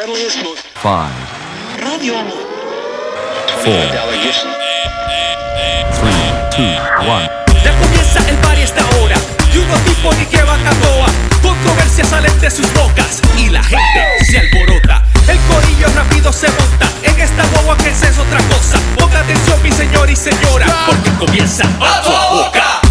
Five, Radio four, three, two, one. Ya comienza el party esta hora Y unos tipos ni que van a toa Controversias salen de sus bocas Y la gente se alborota. El corillo rápido se monta. En esta guagua que es otra cosa. Ponga atención mi señor y señora Porque comienza a tu boca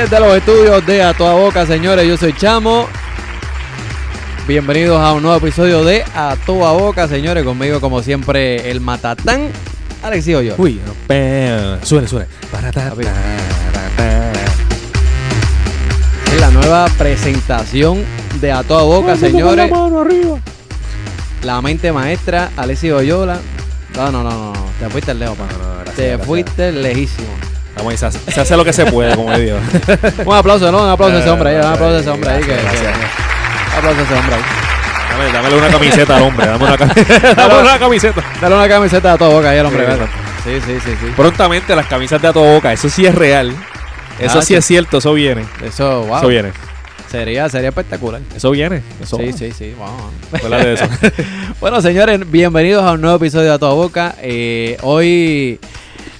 desde los estudios de A Toda Boca, señores, yo soy Chamo. Bienvenidos a un nuevo episodio de A Toda Boca, señores. Conmigo, como siempre, el matatán, Alexis yo. Uy, no, suene, suene. Papi. Es la nueva presentación de A Toda Boca, señores. La mente maestra, Alexis Oyola. No, no, no, no. Te fuiste lejos, pa. No, no, gracias, Te gracias. fuiste lejísimo. Vamos, se hace, se hace lo que se puede, como digo. Un aplauso, ¿no? Un aplauso a ese hombre ahí. Un aplauso a ese hombre ahí. que- Gracias, que-. Un aplauso a ese hombre ahí. Dame, dámele una camiseta al hombre. Dame una, cam- dame una camiseta. Dale una camiseta de a toda boca ahí al hombre. Sí. Sí, sí, sí. Prontamente las camisas de a toda boca. Eso sí es real. Eso Ah, sí sí. es cierto. Eso viene. Eso, wow. Eso viene. Sería, sería espectacular. Eso viene. Eso Sí, sí, sí. Wow. Acuérdate de eso. bueno, señores, bienvenidos a un nuevo episodio de A Toda Boca. Eh, hoy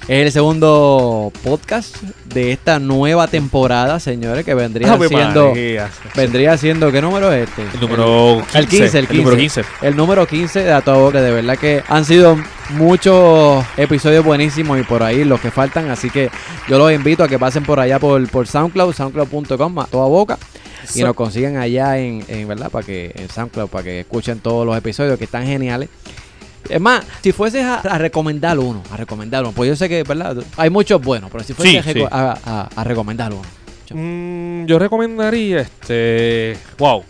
es el segundo podcast de esta nueva temporada, señores, que vendría Ave siendo... María. Vendría siendo, ¿qué número es este? El número 15. El 15, el 15. número 15. El número 15 de A Toda Boca. De verdad que han sido muchos episodios buenísimos y por ahí los que faltan. Así que yo los invito a que pasen por allá por, por SoundCloud, soundcloud.com, a toda boca. Y nos consigan allá en, en verdad para que en SoundCloud para que escuchen todos los episodios que están geniales. Es más, si fueses a, a recomendar uno, a recomendar uno, pues yo sé que, ¿verdad? Hay muchos buenos, pero si fueses Sí, a, sí. a, a- a recomendar uno. Mm, yo recomendaría este. Wow.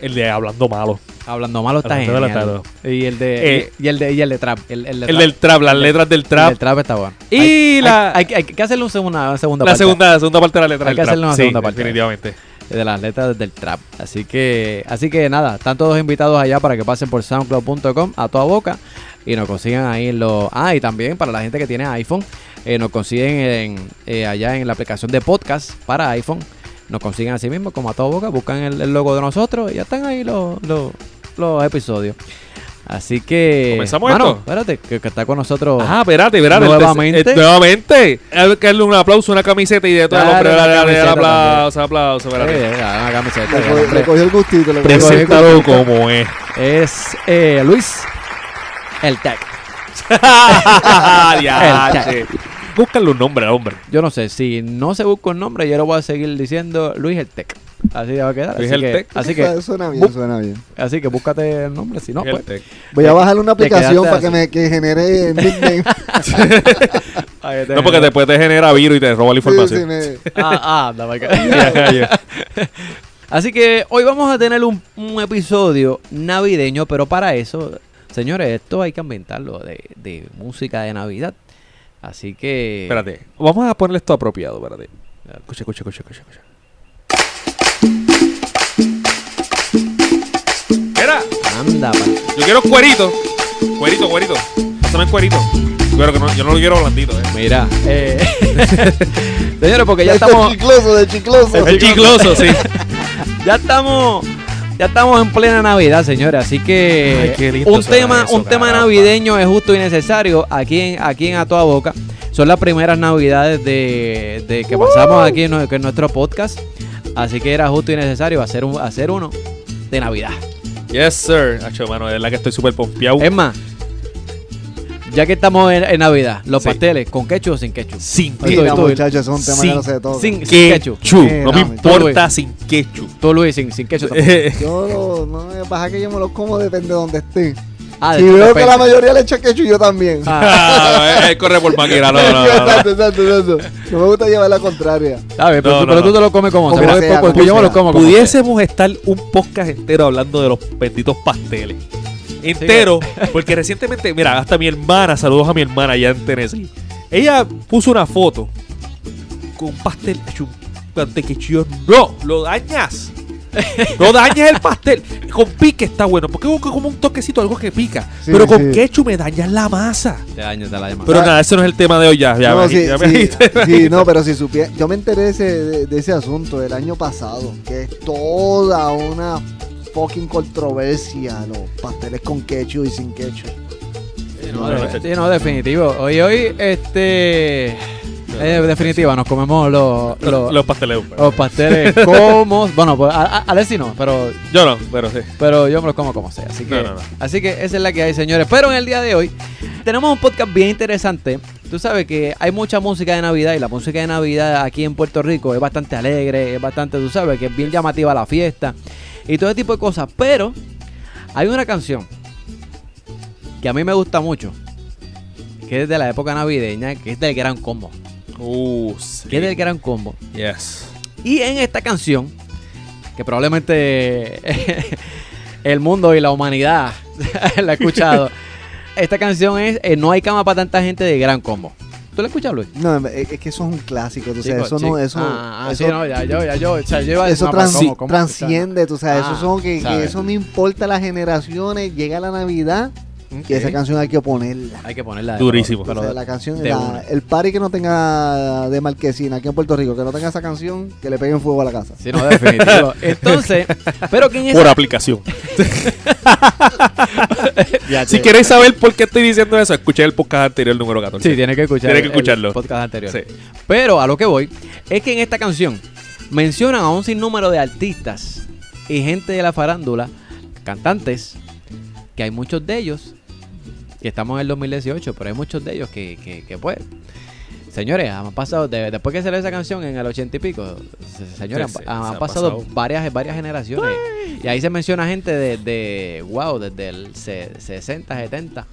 El de Hablando Malo. Hablando malo está Hablando genial. Y el de Eh, y, y el de y el de trap, el, el de El trap. del trap, las El letras del El trap. del trap está bueno. Y Hay- la- hay, hay- hay que hacerle un segunda, una segunda La parte segunda, la segunda parte de la letra Hay del que trap. hacerle una sí, segunda parte. definitivamente. De las letras del trap. Así que, así que nada, están todos invitados allá para que pasen por soundcloud.com a toda boca y nos consigan ahí en los. Ah, y también para la gente que tiene iPhone, eh, nos consiguen en, eh, allá en la aplicación de podcast para iPhone. Nos consiguen así mismo como a toda boca, buscan el, logo de nosotros y ya están ahí los, los episodios. Así que. ¿Comenzamos mano, esto? espérate, que, que está con nosotros. Ah, espérate, espérate. Nuevamente. Este- eh, nuevamente. Hay que darle un aplauso, una camiseta y de todo. Dale hombre, dale, dale, dale, camiseta aplauso, aplauso. Espérate. Eh, una camiseta, Le, hombre. le cogió el gustito. Le cogió el Preséntalo gustito. como es. Es eh, Luis el Tech. Diache. Búscale un nombre al hombre. Yo no sé, si no se busca un nombre, yo lo voy a seguir diciendo Luis el Tech. Así va a quedar. Luis así el que, Tech. Así que, Suena bien, suena bien. así que búscate el nombre, si no, pues. Voy a bajar una aplicación para que me que genere el nickname. No, porque después te genera virus y te roba la Sí, sí, información. me- Ah, ah, anda, va a quedar. Ya, ya. Así que hoy vamos a tener un, un episodio navideño, pero para eso, señores, esto hay que ambientarlo de, de música de Navidad. Así que. Espérate. Vamos a ponerle esto apropiado. Espérate. Escucha, escucha, escucha, escucha. escucha. Mira, Anda, pa- yo quiero cuerito. Cuerito, cuerito. Pásame el cuerito. Pero que no, yo no lo quiero blandito, eh. Mira, eh, señores, porque ya estamos. chicloso, de chicloso. El chicloso, sí. Ya estamos, ya estamos en plena Navidad, señores. Así que Ay, un tema, eso, un tema caramba. navideño es justo y necesario aquí en, aquí en A Toda Boca. Son las primeras Navidades de, de que pasamos aquí en, nue- en nuestro podcast. Así que era justo y necesario hacer, un, hacer uno de Navidad. Yes, sir. Hacho, mano, de verdad que estoy súper pompeado. Es más, ya que estamos en, en Navidad, los Sí. pasteles, ¿con ketchup o sin ketchup? Sin muchachos, es un tema sin- que no se toca. Sin, sin ketchup. ketchup. Eh, No me importa sin ketchup. Tú, Luis, sin, sin ketchup. tampoco. Yo lo, no pasa que yo me los como depende de donde esté. Ah, si veo que la mayoría le echa ketchup, yo también. Ah, él corre por máquina. No, no, no, no. exacto, exacto, exacto. No me gusta llevar la contraria. Bien, pero, No, tú, no, pero no. tú te lo comes como, Como sea, sea, como yo me lo como Pudiésemos estar un podcast entero hablando de los benditos pasteles. Entero, porque recientemente, mira, hasta mi hermana, saludos a mi hermana allá en Tennessee. Ella puso una foto con un pastel hecho un mantequillo. No, lo dañas. No dañas el pastel. Con pique está bueno. Porque es como un toquecito, algo que pica. Sí, Pero con sí. ketchup me dañas la masa. Te daño, te la llamo. Pero nada, ese no es el tema de hoy ya. ya no, me- sí, me no, pero si supiera, yo me enteré de ese, de, de ese asunto del año pasado, que es toda una fucking controversia, los pasteles con ketchup y sin ketchup. Sí, no, de- sí, no, definitivo. Hoy, hoy, este. eh, definitiva, nos comemos los, los, Los pasteleros. los pasteles como. Bueno, pues a, a, Alexi no, pero, Yo no, pero sí. pero yo me los como como sea. Así que, No, no, no. así que esa es la que hay, señores. Pero en el día de hoy tenemos un podcast bien interesante. Tú sabes que hay mucha música de Navidad y la música de Navidad aquí en Puerto Rico es bastante alegre, es bastante, tú sabes, que es bien llamativa la fiesta y todo ese tipo de cosas. Pero hay una canción que a mí me gusta mucho, que es de la época navideña, que es del Gran Combo. Uh, sí. Que es del Gran Combo. Yes. Y en esta canción, que probablemente el mundo y la humanidad la ha escuchado, esta canción es eh, No hay cama para tanta gente de Gran Combo. ¿Tú la escuchas, Luis? No, es, que eso es un clásico, tú sabes, Chico, eso no, eso, Ah, ah, eso, sí, no, ya, yo, ya, yo, o sea, yo iba a decir, eso transciende, tú sabes, Ah, eso son que, que eso no importa las generaciones, llega la Navidad Ok. y esa canción hay que ponerla. Hay que ponerla. Durísimo. pero- O sea, la canción, la- el party que no tenga de Marquesina aquí en Puerto Rico, que no tenga esa canción, que le peguen fuego a la casa. Sí, no, definitivo. Entonces, pero ¿quién es? Por aplicación. Ya Si queréis saber por qué estoy diciendo eso, escuché el podcast anterior, número 14. Sí, tienes que escuchar Tienes que escucharlo. el podcast anterior. Sí. Pero a lo que voy es que en esta canción mencionan a un sinnúmero de artistas y gente de la farándula, cantantes, que hay muchos de ellos, que estamos en el 2018, pero hay muchos de ellos que, que, que, pues, señores, han pasado, de- después que salió esa canción en el ochenta y pico, se- señores, Sí, sí, han, se han ha pasado, pasado. varias varias generaciones. Y ahí se menciona gente de, de wow, desde el se- 60, 70.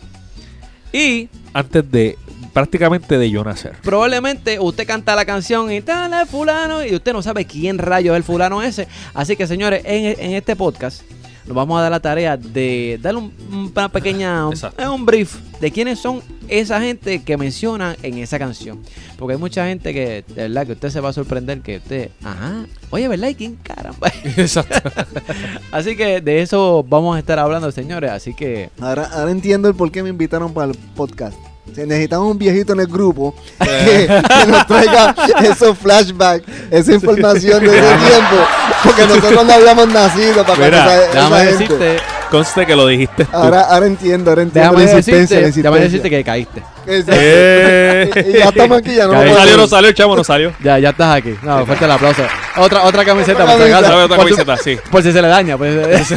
Y Antes de, prácticamente de yo nacer. probablemente usted canta la canción y tal fulano y usted no sabe quién rayo es el fulano ese. Así que señores, en, en este podcast nos vamos a dar la tarea de darle un- una pequeña Exacto. un brief de quiénes son esa gente que mencionan en esa canción. Porque hay mucha gente que, de verdad, que usted se va a sorprender que usted, ajá, oye, ¿verdad? ¿Y quién caramba? Exacto. Así que de eso vamos a estar hablando, señores. Así que Ahora, ahora entiendo el por qué me invitaron para el podcast. Si necesitamos un viejito en el grupo que, que nos traiga esos flashbacks, esa información de ese tiempo, porque nosotros no habíamos nacido para Mira, cuando esa, esa déjame gente. decirte, Conste que lo dijiste tú. Ahora, ahora entiendo, ahora entiendo déjame la insistencia, la decirte, déjame decirte insistencia. que caíste. Exacto. Eh. Y ya estamos aquí, ya no Caí. no podemos- salió, no salió, chamo, no salió. Ya, ya estás aquí. No, fuerte el aplauso. Otra, otra camiseta, por si Otra acaso. ¿Sabe otra Por si- camiseta? Sí. Por si se le daña, pues.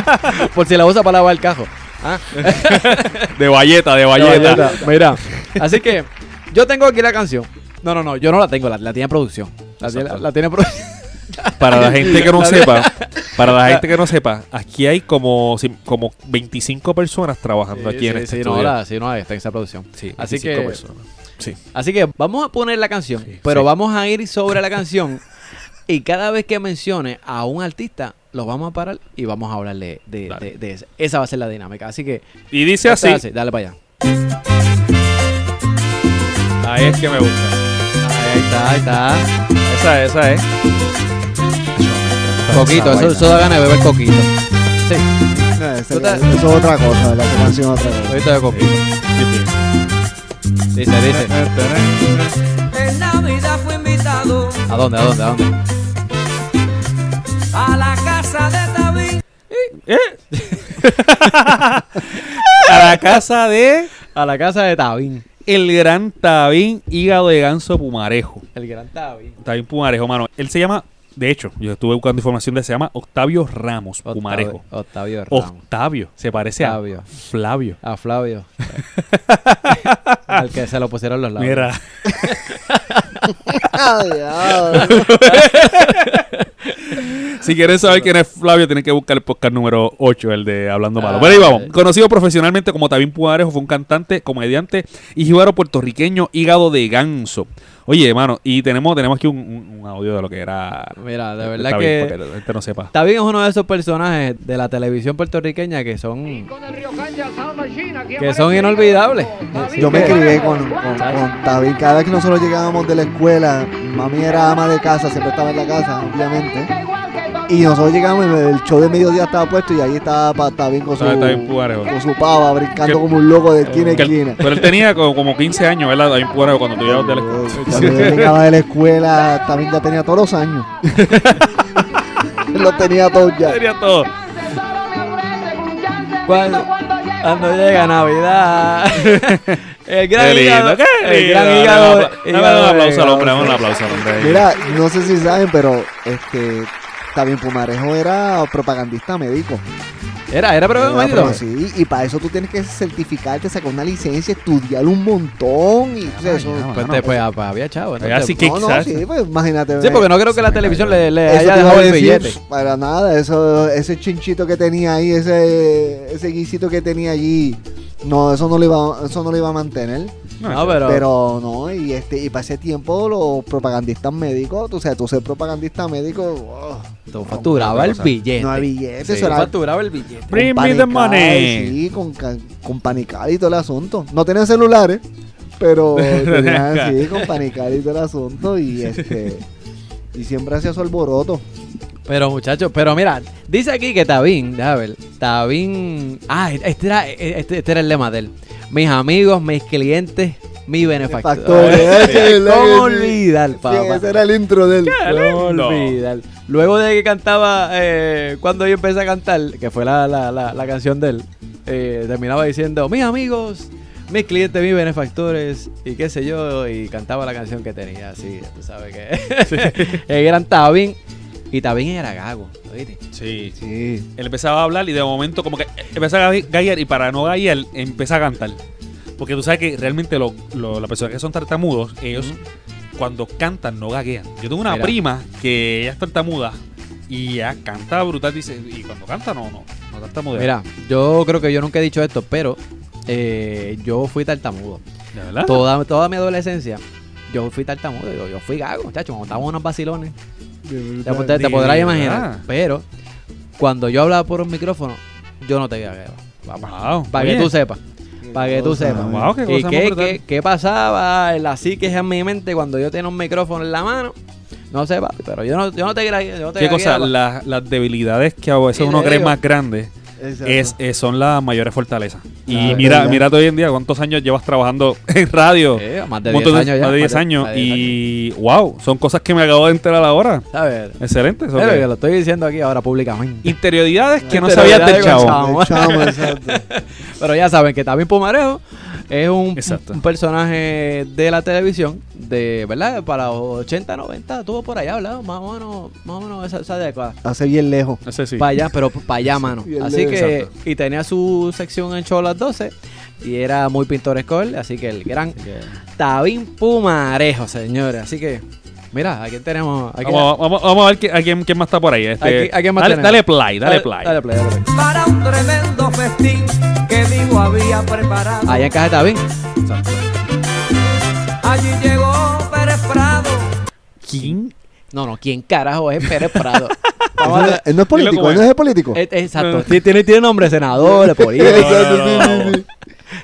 por si la usa para lavar el cajo. Ah, De valleta, de valleta. Mira, así que yo tengo aquí la canción. No, no, no, yo no la tengo, la, la tiene producción. La, tiene- Exacto. la tiene producción. Para la gente que no sepa, para la gente que no sepa, aquí hay como, como 25 personas trabajando aquí en este sí, no, la, sí, no, está en esa producción. Sí, así 25 que, personas. Sí. así que vamos a poner la canción, pero vamos a ir sobre la canción y cada vez que mencione a un artista, lo vamos a parar y vamos a hablarle de, Dale. de, de esa. Esa va a ser la dinámica. Así que, Y dice así, dale para allá. ahí es que me gusta. Ahí está, ahí está. Esa, esa es. Coquito, Esa eso, eso da ganas de beber coquito. Sí, No, te- Eso es otra cosa, la canción es otra cosa. coquito de coquito. Dice, dice. En Navidad fue invitado ¿A dónde, a dónde, a dónde? a la casa de David. A la casa de A la casa de Tabín. el gran Tabín Hígado de Ganso Pumarejo. El gran Tabín. Tabín Pumarejo, mano. Él se llama, de hecho, yo estuve buscando información de se llama Octavio Ramos Pumarejo. Octavio, Octavio Ramos. Octavio, se parece Octavio. a Flavio. A Flavio. Al que se lo pusieron los labios. Mira. si quieren saber quién es Flavio, tienen que buscar el podcast número 8, el de Hablando Malo. Ah, Pero ahí vamos. eh. Conocido profesionalmente como Tabín Pumarejo, fue un cantante, comediante y jíbaro puertorriqueño, hígado de ganso. Oye, hermano, y tenemos, tenemos aquí un, un- un audio de lo que era. Mira, de verdad Tabín, que- para que la gente no sepa. Tabín es uno de esos personajes de la televisión puertorriqueña que son. Que son inolvidables. Yo me crié con, con, con Tabín. Cada vez que nosotros llegábamos de la escuela, mami era ama de casa, siempre estaba en la casa, obviamente. Y nosotros llegamos, el show de mediodía estaba puesto y ahí estaba Tabín con su, Tabín con su pava, brincando Que- como un loco de esquina a esquina. pero él tenía como, como 15 años, ¿verdad? Ahí Pugarejo, cuando tú llegabas de la escuela. Cuando yo llegaba de la escuela, Tabín ya tenía todos los años. Él los tenía todos ya. Tenía todo. Cuando, cuando llega Navidad. el gran Qué lindo, hígado. qué El lindo. gran Dame hígado. un apla- Dame hígado un de aplauso al hombre, Gaucho. dame un aplauso al hombre. Mira, no sé si saben, pero este Tabín Pumarejo era propagandista médico. Era, era, pero, Era sí, y para eso tú tienes que certificarte, sacar una licencia, estudiar un montón. Y, sea, eso- ya, Pues, mano, te- pues, ah, pues, había chavo. Entonces- sí que- no, no, sí, pues imagínate. Sí, porque no creo que la televisión le, le haya dejado el decir, billete. Para nada, eso, ese chinchito que tenía ahí, ese, ese guisito que tenía allí, no, eso no lo iba, eso no lo iba a mantener. No, pero, Pero no, y este, y para ese tiempo los propagandistas médicos, tú sabes, tú ser propagandista médico, oh, tú facturaba el billete. no hay billetes, Sí, eso era facturaba el billete. con Bring me the money. Sí, con, con panical y todo el asunto. No tenían celulares, pero tenían sí, con panical y todo el asunto y este y siempre hacía su alboroto. Pero muchachos, pero mira, dice aquí que Tabín, déjame ver, Tabín, ah, este era, este, este era el lema de él. Mis amigos, mis clientes, mi benefactor. Factores, ese es el- ¿Cómo olvidar, Sí, papá? ese era el intro del. ¿Cómo olvidar? Luego de que cantaba, eh, cuando yo empecé a cantar, que fue la, la, la, la canción de él, eh, terminaba diciendo, mis amigos, mis clientes, mis benefactores, y qué sé yo, y cantaba la canción que tenía, así, tú sabes que el gran Tabín, y Tabín era gago, Sí. Sí. Él empezaba a hablar y de momento como que empezaba a gallar y para no gallar empieza a cantar. Porque tú sabes que realmente lo- lo- las personas que son tartamudos, ellos cuando cantan no gaguean. Yo tengo una Mira. prima que ella es tartamuda y ella canta brutal, dice, y cuando canta no, no, no tartamudea. Mira, yo creo que yo nunca he dicho esto, pero eh, yo fui tartamudo. ¿De verdad? Toda, toda mi adolescencia, yo fui tartamudo, yo, yo fui gago, muchachos, cuando estábamos unos vacilones. Te, te- te de podrás imaginar. Pero cuando yo hablaba por un micrófono, yo no te gagueaba. Wow, Para que tú sepas. Para que tú sepas. Wow, qué ¿Y cosa qué, qué, qué pasaba en la psique en mi mente cuando yo tenía un micrófono en la mano? No sé, papi, pero yo no, yo no te yo no te ¿Qué cosa? Las, las debilidades que a veces uno cree digo- más grandes. Es, es- son las mayores fortalezas. Y Claro, mira, verdad. mira hoy en día cuántos años llevas trabajando en radio. Eh, más de Un 10 montón años ya. Más de 10 más años. más de 10 años. Y wow, son cosas que me acabo de enterar ahora. Excelente. eso Pero que- que lo estoy diciendo aquí ahora públicamente. Interioridades que no sabías del chavo. Pero ya saben que Tabín Pumarejo es un, personaje de la televisión, de verdad, para los 80, 90, estuvo por allá, ¿verdad? Más o menos, más o menos esa, esa década. Hace bien lejos. Para allá, pero para allá, mano. Así lejos. Que, Exacto. y tenía su sección en show a las 12, y era muy pintoresco él, así que el gran Tabín Pumarejo, señores. Así que, mira, aquí tenemos... Aquí, Vamos, vamos- vamos a ver a quién, quién más está por ahí. Este, Aquí- ¿a quién más dale, play, dale, play. Dale play, dale play. para un tremendo festín que Dios había preparado. Allá en Caja Tabín. Allí llegó Pérez Prado. ¿Quién? No, no, ¿quién carajo es Pérez Prado? Vamos Él a no- él no es político, él no es político. Eh, eh, Exacto. Tiene, tiene, tiene nombre senador, de político. Exacto, no, no, sí, sí, sí.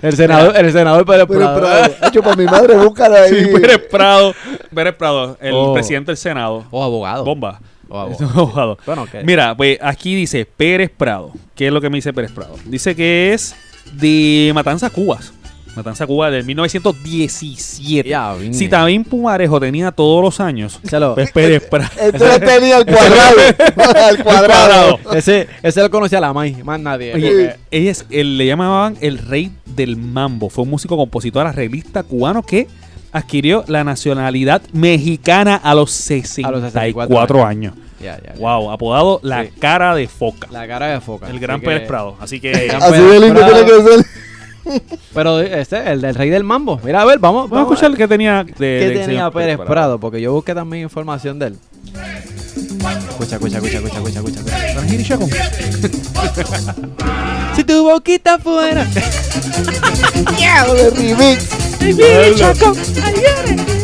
El senador, el senador Pérez Pero, Prado. pero, hecho, para mi madre, búscala ahí. Sí, Pérez Prado. Pérez Prado, el Oh. presidente del Senado. O abogado. Bomba. O abogado. Bueno, que Mira, pues aquí dice Pérez Prado. ¿Qué es lo que me dice Pérez Prado? Dice que es de Matanza, Cubas. Matanza, Cuba del 1917. Ya, vine. Si también Pumarejo tenía todos los años, Se lo- pues Pérez Prado. Lo tenía al cuadrado. al cuadrado. ese, ese lo conocía la May, más nadie. Oye, es- él- le llamaban el rey del mambo. Fue un músico, compositor, arreglista cubano que adquirió la nacionalidad mexicana a los 64, 64 años. ya, ya, ya. Wow, apodado la Sí. cara de foca. La cara de foca. el gran Así Pérez que- Prado. Así que Así de lindo tiene que ser. Pero este, el del rey del mambo. Mira, a ver, vamos, vamos a escuchar qué tenía de, ¿Qué del tenía Pérez Prado? Porque yo busqué también información de él. Escucha, escucha, escucha, escucha, escucha, escucha. si tu boquita fuera. de remix.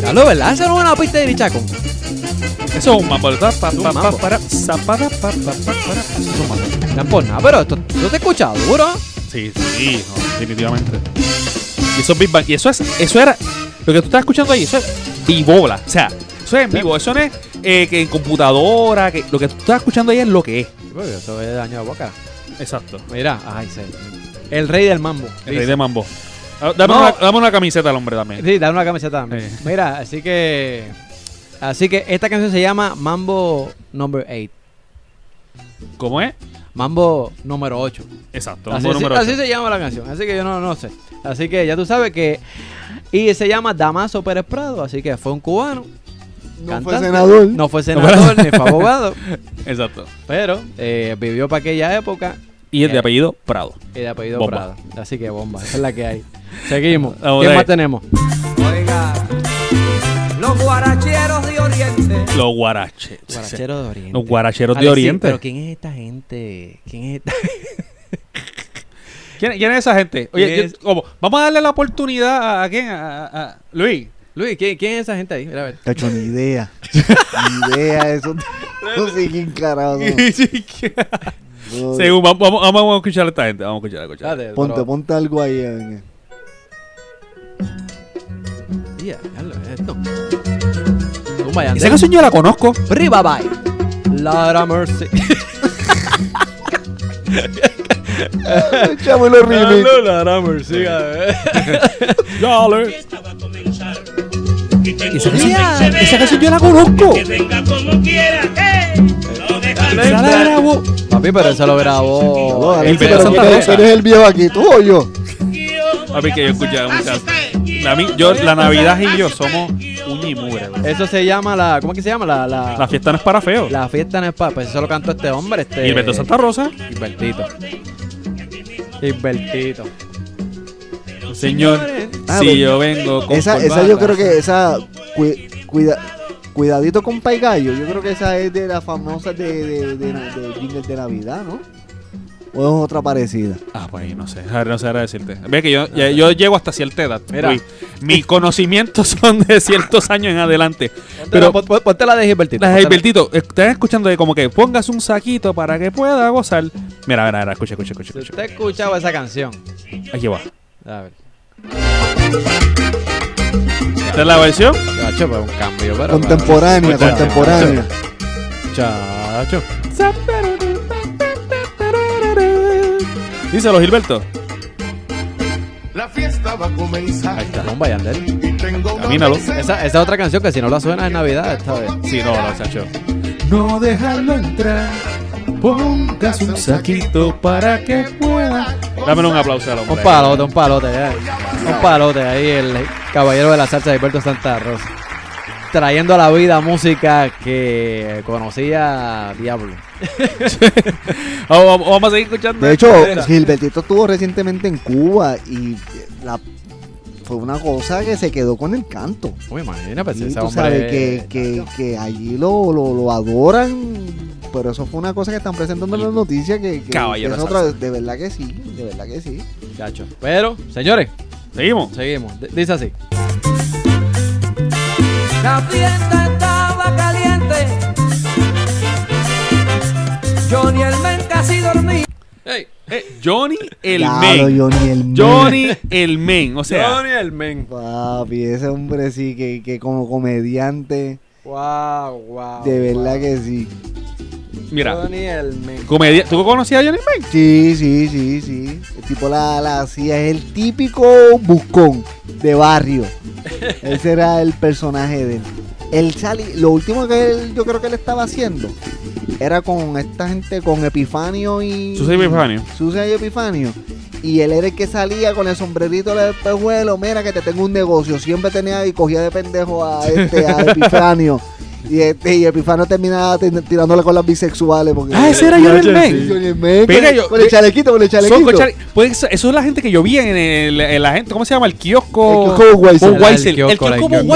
Claro, ¿verdad? Esa no es una pista de Irichaco. Eso es un mambo. Pa, pa, Un pa, pa, mambo. para, zapada, pa, pa, pa, para. Eso es un mambo. No es por nada, pero esto, esto te escucha duro. Sí, sí. no. definitivamente. Y eso es Big Bang. Y eso es, eso era, lo que tú estás escuchando ahí, eso es vivola. O sea, eso es en vivo. Eso no es eh, que en computadora, que lo que tú estás escuchando ahí es lo que es. Eso es daño de boca. Exacto. Mira, ay, sí. El rey del mambo. El rey de mambo. Ah, Dame, No. una, dame una camiseta al hombre también. Sí, dale una camiseta también. Mira, así que. Así que esta canción se llama Mambo Number 8. ¿Cómo es? Mambo número 8. Exacto. Así, mambo número así ocho. se llama la canción. Así que yo no, no sé. Así que ya tú sabes que. Y se llama Damaso Pérez Prado. Así que fue un cubano. No cantante. fue senador. No fue senador ni fue abogado. Exacto. Pero eh, vivió para aquella época Y el de Eh. apellido Prado. y de apellido Bomba. Prado. Así que bomba. Esa es la que hay. Seguimos. Vamos ¿Quién ahí. más tenemos? Oiga, los Oriente. Los guaraches. Guaracheros de Oriente. Los guaracheros de Oriente. Pero ¿quién es esta gente? ¿Quién es esta? ¿Quién, quién es esa gente? Oye, vamos a darle la oportunidad a, a quién? A, a- a- Luis. Luis, ¿quién, quién es esa gente ahí? Mira, a ver. Cacho, ni idea. ni idea, eso. No sé quién carajo. Según, vamos, vamos, vamos a escuchar a esta gente. Vamos a escuchar, a escuchar. Espérate, Ponte, pero- ponte algo ahí. Ya, ya lo es esto. Yandel. Esa canción yo la conozco. Riva Bye. Lara Mercy. Echamos los remix. Lara Mercy. a ver. Dale. Esa canción, esa canción yo la conozco. Que venga como quiera. Esa la grabó. Papi, pero eso lo grabó. No, El Alexis, video pero Santa ¿quién es- Rosa. quién es el viejo aquí? ¿Tú o yo? Papi, que yo escuchaba muchas. Yo, la Navidad y yo somos uña y mugre. Eso se llama la. ¿Cómo es que se llama? La, la, La fiesta no es para feo. la fiesta en el pa- Pues eso lo cantó este hombre. Este, Y Alberto Santa Rosa. Gilbertito. Gilbertito. Señor, Ah, si pues, yo vengo con Esa, esa corbata. yo creo que esa. cui- cuida, cuidadito con Pai Gallo. Yo creo que esa es de las famosas de, de, de, de jingle de Navidad, ¿no? O es otra parecida. Ah, pues no sé, a ver, no sé ahora decirte. Ve que yo, ya- yo llego hasta cierta edad. Mira. Mis conocimientos son de ciertos años en adelante. Pero Pero ponte, ponte la de Gilbertito. la- Gilbertito, están escuchando de como que pongas un saquito para que pueda gozar. Mira, mira, mira, escucha, escucha, escucha. Si escucha. usted escuchaba esa canción. Aquí va. A ver. Esta es la versión. Chacho, pues un cambio. Pero, Contemporánea, contemporánea. Chacho. Díselo, Gilberto. La fiesta va a comenzar. Ahí está. Bomba, Yandel. Camínalo. Esa, esa es otra canción que si no la suena es Navidad esta vez. Sí, no, no, Chacho. No dejarlo entrar. Pongas un saquito para que pueda. Dame un aplauso al hombre. Un palote, un palote. ya. Un palote ahí, el caballero de la salsa de Alberto Santa Rosa. Trayendo a la vida música que conocía Diablo. Vamos, a seguir escuchando. De hecho. Gilbertito estuvo recientemente en Cuba y la, fue una cosa que se quedó con el canto. Uy, imagina, pues Y ese tú hombre. sabes que, que, que allí lo, lo, lo adoran, pero eso fue una cosa que están presentando en las noticias que, que- Caballero es de otra, de verdad que sí, de verdad que sí. Chacho. Pero, señores, Seguimos. seguimos. D- dice así. La fiesta estaba caliente. Johnny el men casi dormía. Hey, Eh, Johnny el Claro, Men. Johnny el Men. Johnny el Men. O sea, Johnny el men. Papi, ese hombre sí que, que como comediante, Wow, wow. de verdad que sí. Mira, Johnny comedia. ¿Tú conocías a Johnny el Men? Sí, sí, sí, sí. El tipo la, la hacía, es el típico buscón de barrio. Ese era el personaje de él. Él sali, lo último que él, yo creo que él estaba haciendo era con esta gente, con Epifanio y. Susa y Epifanio. Susa y Epifanio. Y él era el que salía con el sombrerito del espejuelo. Mira que te tengo un negocio. Siempre tenía y cogía de pendejo a este, a Epifanio. Y, este, y Epifanio terminaba tir- tirándole con las bisexuales. Porque, Ah, ese era Johnny Mira, con, el- yo- con el chalequito, con el chalequito. pues, eso es la gente que yo vi en, el, en la gente. ¿Cómo se llama? El kiosco. El kiosco El kiosco, kiosco la- con el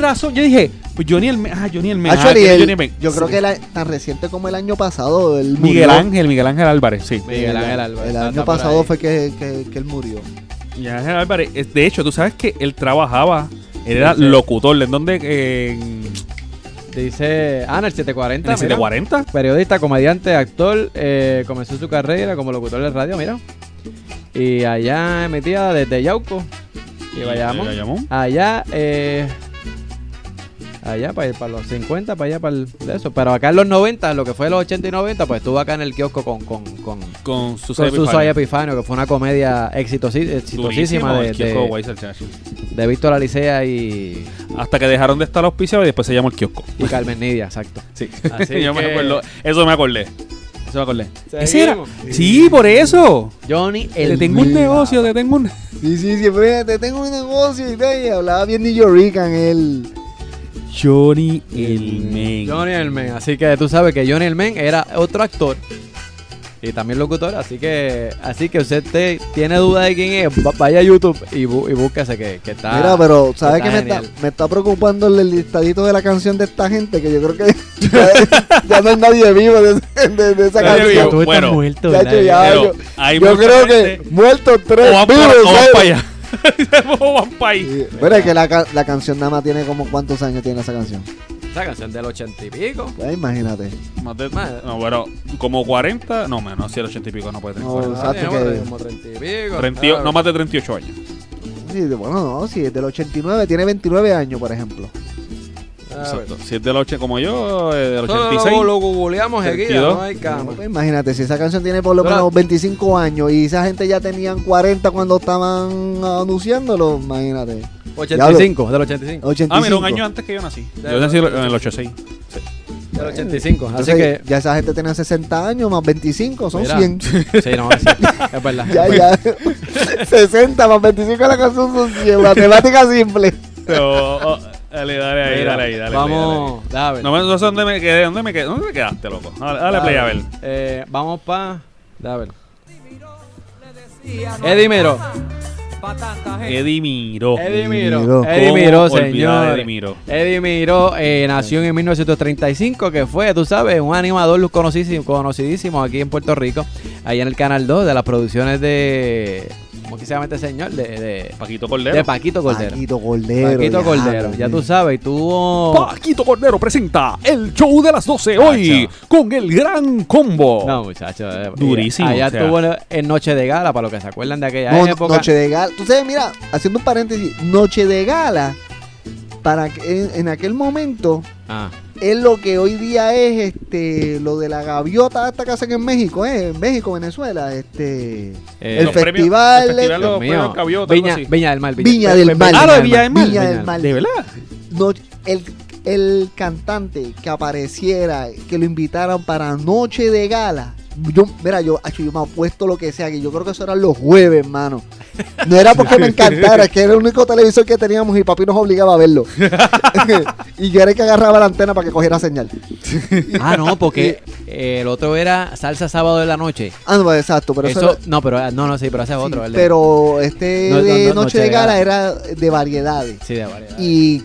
razón. Yo dije, pues Johnny el Men. Ah, Johnny el Men. ah, Johnny yo creo que era tan reciente como el año pasado. Él Miguel. Ángel, Miguel Ángel Álvarez, sí. Miguel Ángel Álvarez. El año pasado fue que, que, que él murió. Miguel Ángel Álvarez. De hecho, tú sabes que él trabajaba. Él era locutor. ¿En dónde? En, Dice. Ah, en el 740. en el mira. 740. Periodista, comediante, actor. eh, comenzó su carrera como locutor de radio, mira. Y allá emitía desde Yauco y. Bayamón. Allá, eh, allá para, para los 50, para allá para el, de eso. Pero acá en los 90, lo que fue los 80 y 90, pues estuvo acá en el kiosco con, con, con, Con y Epifanio, que fue una comedia exitosi- exitosísima de, de, de Víctor Alicea y, Hasta que dejaron de estar auspiciados y después se llamó el kiosco. y Carmen Nidia, exacto. Sí. Así Yo me acuerdo. Eso me acordé. Eso me acordé. ¿Ese era? Sí, por eso. Johnny el te tengo un negocio, te tengo un. Sí, sí, siempre te tengo un negocio y, y hablaba bien New Yorican él. Johnny el Men. Johnny el Men. Así que tú sabes que Johnny el Men era otro actor y también locutor. Así que así que usted te- tiene duda de quién es, va- vaya a YouTube y, bu- y búsquese que, que está. Mira, pero ¿sabes qué me está, me está preocupando el listadito de la canción de esta gente? Que yo creo que ya, ya no hay nadie vivo de, de- de esa Nadie canción. vivo. Tú estás Bueno, muerto, Ya, yo, yo, creo gente- que muertos tres vivos, Sí, Pero es que la, la canción nada más tiene como cuántos años tiene esa canción. Esa canción del ochenta y pico. Pues imagínate. Más de- Más. no, bueno, como 40, no menos, si el 80 y pico no puede tener. No, 40. exacto Ah, que- como treinta y pico. 30 no más de 38 años. Sí, bueno, no, si es del 89, tiene 29 años, por ejemplo. A ver. Exacto. Si es del 8 como yo, eh, del Solo 86. Lo, lo googleamos aquí, 32. no hay cama. Pues imagínate, si esa canción tiene por lo menos 25 años y esa gente ya tenían 40 cuando estaban anunciándolo, imagínate. 85, del 85. 85. Ah, mira, un año antes que yo nací. Yo nací en el 86. Del 85. Así Entonces, que. ya esa gente tenía 60 años más 25, son Mira. 100. Sí, no, es, es verdad. ya, ya. 60 más 25 de la canción son 100. Matemática simple. Pero, oh, dale, dale ahí, Mira, dale ahí, dale. Vamos, play, dale. No, sé dónde me quedé, dónde me quedé, dónde me quedaste, loco. Dale, dale play a ver. Eh, vamos pa. A ver. Eddie Miro. Eddie Miró. Eddie Miro. Miro. Eddie ¿Cómo Miro, olvidar a señor. Eddie Miro? Eddie Miro eh, nació en 1935, que fue, tú sabes, un animador conocidísimo, conocidísimo aquí en Puerto Rico, ahí en el Canal 2, de las producciones de. ¿Cómo que se llama este señor? De, de, Paquito Cordero. de Paquito Cordero. Paquito Cordero. Paquito ya, Cordero, ya tú sabes, y tuvo. Paquito Cordero presenta el show de las 12 hoy con el gran combo. No, muchachos. eh, Durísimo, Allá o sea. estuvo en- en Noche de Gala, para los que se acuerdan de aquella No, época. Noche de Gala. Tú sabes, mira, haciendo un paréntesis, Noche de Gala, para que en, en aquel momento, Ah, es lo que hoy día es este lo de la gaviota esta que hacen en México, ¿eh? En México, Venezuela, este eh, el premios- festival, el festival los premios Gaviota, Viña, así. Viña del Mar. Viña del Mar. Ah, lo de Viña del Mar. Viña del Mar. ¿De verdad? no- el, el cantante que apareciera, que lo invitaran para Noche de Gala. Yo, mira, yo, yo me apuesto lo que sea, que yo creo que eso eran los jueves, hermano. No era porque me encantara, es que era el único televisor que teníamos y papi nos obligaba a verlo. y yo era el que agarraba la antena para que cogiera señal. Ah, no, porque eh, el otro era Salsa Sábado de la Noche. Ah, no, exacto, pero eso, Eso, era- no, pero no, no, sí, pero ese es sí, otro. de- pero este No, no, de no, Noche de Gala era de variedades. Sí, de variedad. y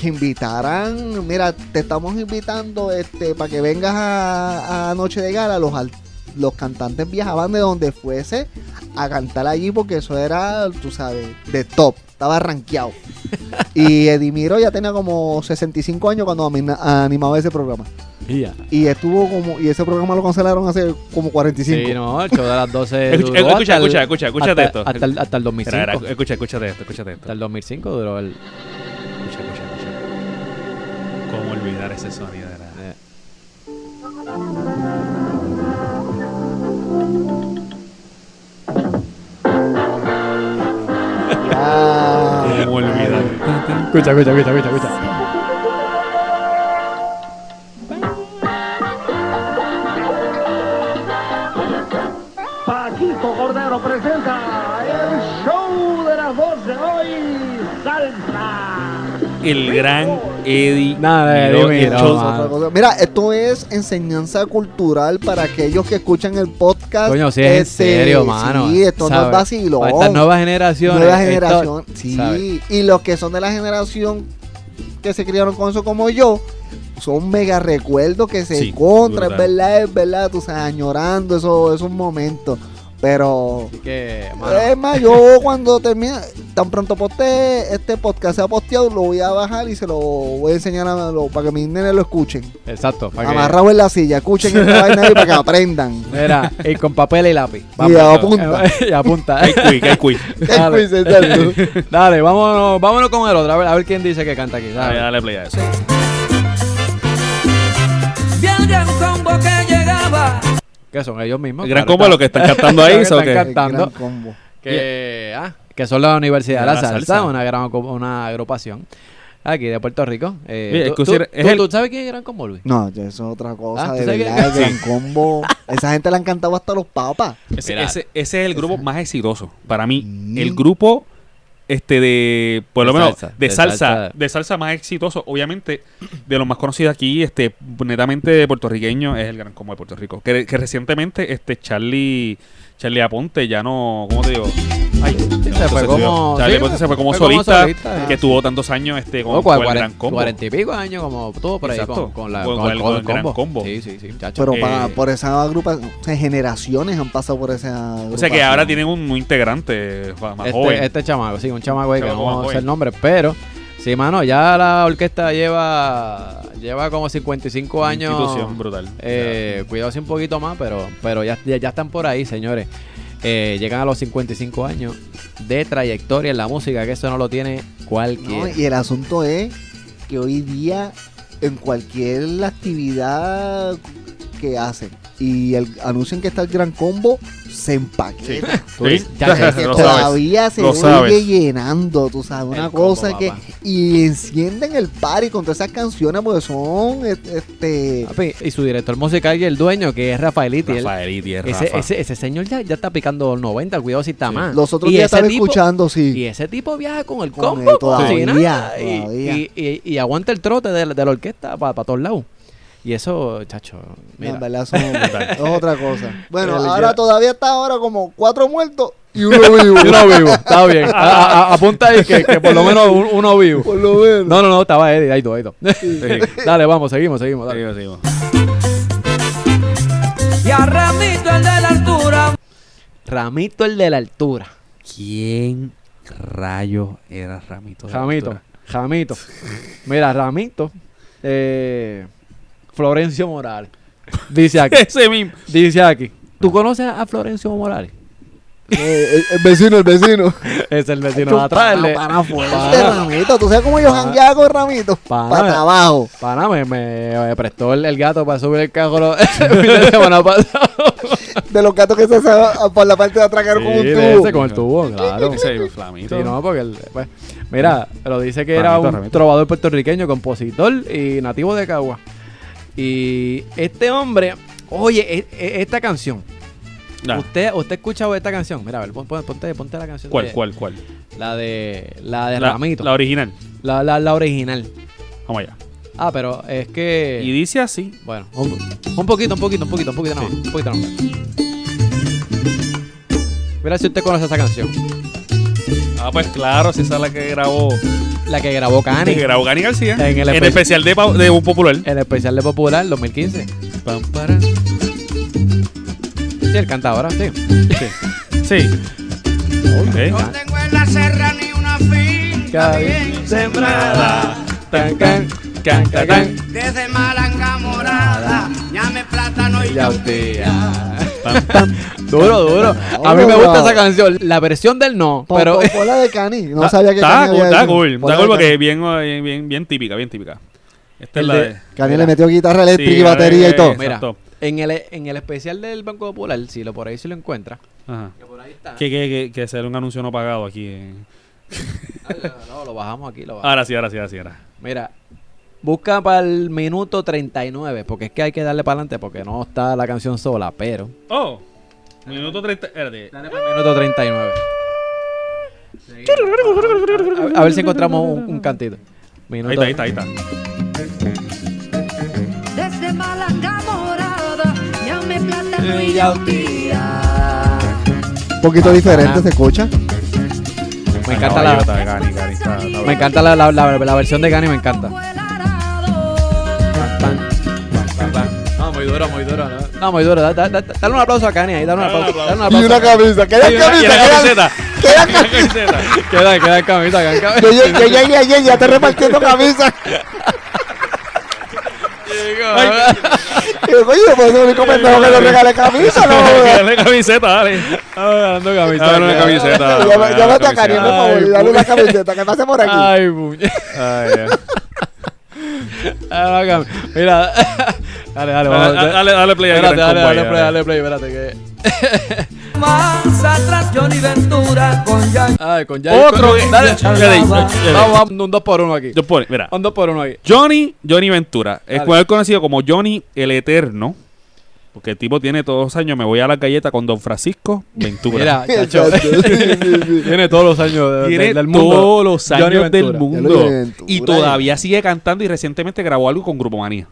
que invitaran, mira, te estamos invitando este para que vengas a, a Noche de Gala, los al- los cantantes viajaban de donde fuese a cantar allí porque eso era, tú sabes, de top, estaba rankeado. y Edimiro ya tenía como 65 años cuando animaba ese programa. Y estuvo como, y ese programa lo cancelaron hace como 45. Sí, no, el show de las 12 Escucha, duró escucha, el- escucha, escucha, escúchate hasta, esto. Hasta el, hasta el 2005. Espera, espera, escucha, escúchate esto, escúchate esto. Hasta el 2005 duró el... Escucha, escucha, escucha. ¿Cómo olvidar ese sonido? de la- eh, Escucha, escucha, escucha, escucha, escucha. Paquito El gran Eddie Nada, Eddie Miró cosa. Mira, esto es enseñanza cultural para aquellos que escuchan el podcast. Coño, si es en Este, serio, mano. Sí, esto no es vacilón. Para estas nuevas generaciones. Nueva esto- generación. sí, ¿sabes? y los que son de la generación que se criaron con eso como yo, son mega recuerdos que se Sí, contra, es verdad, es verdad, tú sabes, añorando esos, esos momentos. Pero Así que, mano, es más, yo cuando termine, tan pronto poste este podcast sea posteado, lo voy a bajar y se lo voy a enseñar a lo- para que mis nenes lo escuchen. exacto. para que- Amarrado en la silla, escuchen esta vaina ahí para que aprendan. Mira, y con papel y lápiz. Y apunta. y apunta. Hay quick, hay quick. Dale. Exacto. Dale, vámonos, vámonos con el otro. A ver, a ver quién dice que canta aquí. Dale, Dale. dale play a eso. Vi al gran combo que son ellos mismos. El gran claro combo es está. lo que están cantando ahí. Que están que- cantando. El gran combo. Que, ah, que son la Universidad de la, La Salsa, Salsa. Una, gran, una agrupación aquí de Puerto Rico. Eh, ¿tú, es que tú- usted- es tú- el- tú sabes quién es Gran Combo, Luis? No, eso es otra cosa. Ah, de ¿tú sabes verdad, gran combo. Esa gente le han cantado hasta los papas. Ese, Mira. ese- ese es el grupo más exitoso. Para mí, Mm. el grupo este de por lo menos salsa, de, de salsa, salsa. de salsa más exitoso obviamente de los más conocidos aquí este netamente puertorriqueño es el gran combo de Puerto Rico que, que recientemente este Charlie Charlie Aponte ya no ¿cómo te digo? Ay, se no, fue como- Charlie sí, Aponte se fue como fue como solista, que sí. tuvo tantos años este con, Oh, con el gran combo Cuarenta y pico años como tuvo por ahí con, con la, Con- con, con el, el- con el con el gran combo. Sí, sí, sí, chacho. Pero Eh, pa- por esa agrupación, o sea, generaciones han pasado por esa o sea que ahora tienen un, un integrante más este, joven este chamaco, sí, un chamaco que no sé el nombre, pero sí, mano, ya la orquesta lleva lleva como 55 Una años. institución brutal Eh, cuidado si un poquito más, pero, pero ya, ya, ya están por ahí, señores. Eh, llegan a los 55 años de trayectoria en la música, que eso no lo tiene cualquiera. No, y el asunto es que hoy día en cualquier actividad que hacen y el, anuncian que está el gran combo, se empaqueta. Tú Sí. dices, ya, Que que Lo todavía se lo sigue sabes. llenando, tú sabes, una El combo, cosa que papá. y encienden el party con todas esas canciones porque son este Papi, y su director musical y el dueño, que es Rafaeliti. Rafaeliti es ese, Rafa. ese, ese señor ya, ya está picando 90, cuidado si está Sí. más. los otros Y días ese estaba tipo- escuchando, sí. Y ese tipo viaja con el Con combo, él todavía, todavía. Y, y- y aguanta el trote de, la- de la orquesta para todos lados. Y eso, chacho, No, mira. en verdad son- es otra cosa. Bueno, ahora ya- todavía está ahora como cuatro muertos y uno vivo. Yo no vivo, está bien. A- a- a- apunta ahí que, que por lo menos un- uno vivo. Por lo menos. No, no, no, estaba Eddie, ahí todo, ahí todo. Sí. Dale, vamos, seguimos, seguimos. Dale. Seguimos, seguimos. Y a Ramito el de la altura. Ramito el de la altura. ¿Quién rayo era Ramito? de la Ramito, Altura? Ramito. Mira, Ramito. Eh, Florencio Morales. Dice aquí, Ese mismo. dice aquí. ¿Tú conoces a Florencio Morales? Eh, el, el vecino, el vecino. Es el vecino de atrás. Para, para Pana. Ramito. ¿Tú sabes cómo yo jangueaba con Ramito? Pana. Para abajo. Pana, me, me- me prestó el, el gato para subir el carro lo- el fin de semana pasado. De los gatos que se hacen por la parte de atrás con un tubo. ese con el tubo, claro. Ese mismo Flamito. Sí, no, porque el- pues, mira, pero dice que era un Ramito. trovador puertorriqueño, compositor y nativo de Cagua. Y este hombre, oye, e- e- esta canción. Nah. ¿Usted, ¿Usted ha escuchado esta canción? Mira, a ver, pon- pon- ponte, ponte la canción. ¿Cuál, de- cuál, cuál? La de la de La, Ramito. la original. La, la, la original. Vamos allá. Ah, pero es que. Y dice así. Bueno, un, un poquito, un poquito, un poquito, un poquito más. Un poquito más. Mira si usted conoce esa canción. Ah, pues claro, si esa es la que grabó. La que grabó Cani. Que grabó Gani García. En el En el, espe- especial de, de un popular. El especial de Popular 2015. Pam, para. Sí, él canta ahora, sí. Sí. Sí. Ok. tengo en la serra ni una finca bien sembrada. Tan, can, can, can, can. Desde Malanga Morada, Ya. Duro, duro. A mí me gusta esa canción. La versión del no, pero. La de Cani. No Está- sabía que Cani está cool. Está cool porque es bien, bien, bien típica, bien típica. Esta es la de-. Cani le metió guitarra eléctrica Sí, y batería y todo. Mira, Exacto. en el, en el especial del Banco Popular, si lo por ahí si lo encuentra. Ajá. Que por ahí está. Que, que, que, que sea un anuncio no pagado aquí. eh. No, lo bajamos aquí, lo bajamos. Ahora sí, ahora sí, ahora sí. Ahora. Mira, busca para el minuto 39, porque es que hay que darle para adelante porque no está la canción sola, pero. Oh, minuto 30. Espérate. Dale para el minuto 39. A, a ver si encontramos un, un cantito. Minuto, Ahí está, ahí está, ahí está. Desde Malanga Morada, llame plátano y Y yautía. Un poquito diferente, se escucha. Me encanta la, me encanta la, la, la- la versión de Gani, me encanta. Vamos, muy duro. No, no muy duro. Da- da- da- Dale un aplauso a Cani ahí, dale un Dale un aplauso. Dale un Y aplauso. una camisa. Queda Y una- camisa. Queda- camiseta. queda camiseta. Queda, queda camisa, queda camisa. Yo llegué, yo llegué ayer, ya estoy repartiendo camisas. Y yo, coño, pues el único pendejo que le regale camisa, no. Dale camiseta, dale. Dando camisa. Dale una camiseta. Llámate a Cari, por camiseta. favor, dale una camiseta, que pase por aquí. Ay, puñe. Ay, ya. Mira, dale, dale, vamos. Dale, dale, dale play ahí, Espérate, dale, dale play, dale. dale play, espérate que. Más atrás Johnny Ventura con ya Ay, con ya. Otro con- Dale, ya, vamos, vamos, un 2 por 1 aquí. Yo pone, mira. Un 2 por 1 aquí. Johnny, Johnny Ventura. Es Dale. cual- conocido como Johnny el Eterno. Porque el tipo tiene todos los años. Me voy a la galleta con Don Francisco Ventura. Mira, chacho. Exacto, sí, sí, sí. Tiene todos los años de- de- tiene del mundo. todos los años del mundo. Y todavía sigue cantando y recientemente grabó algo con Grupo Manía.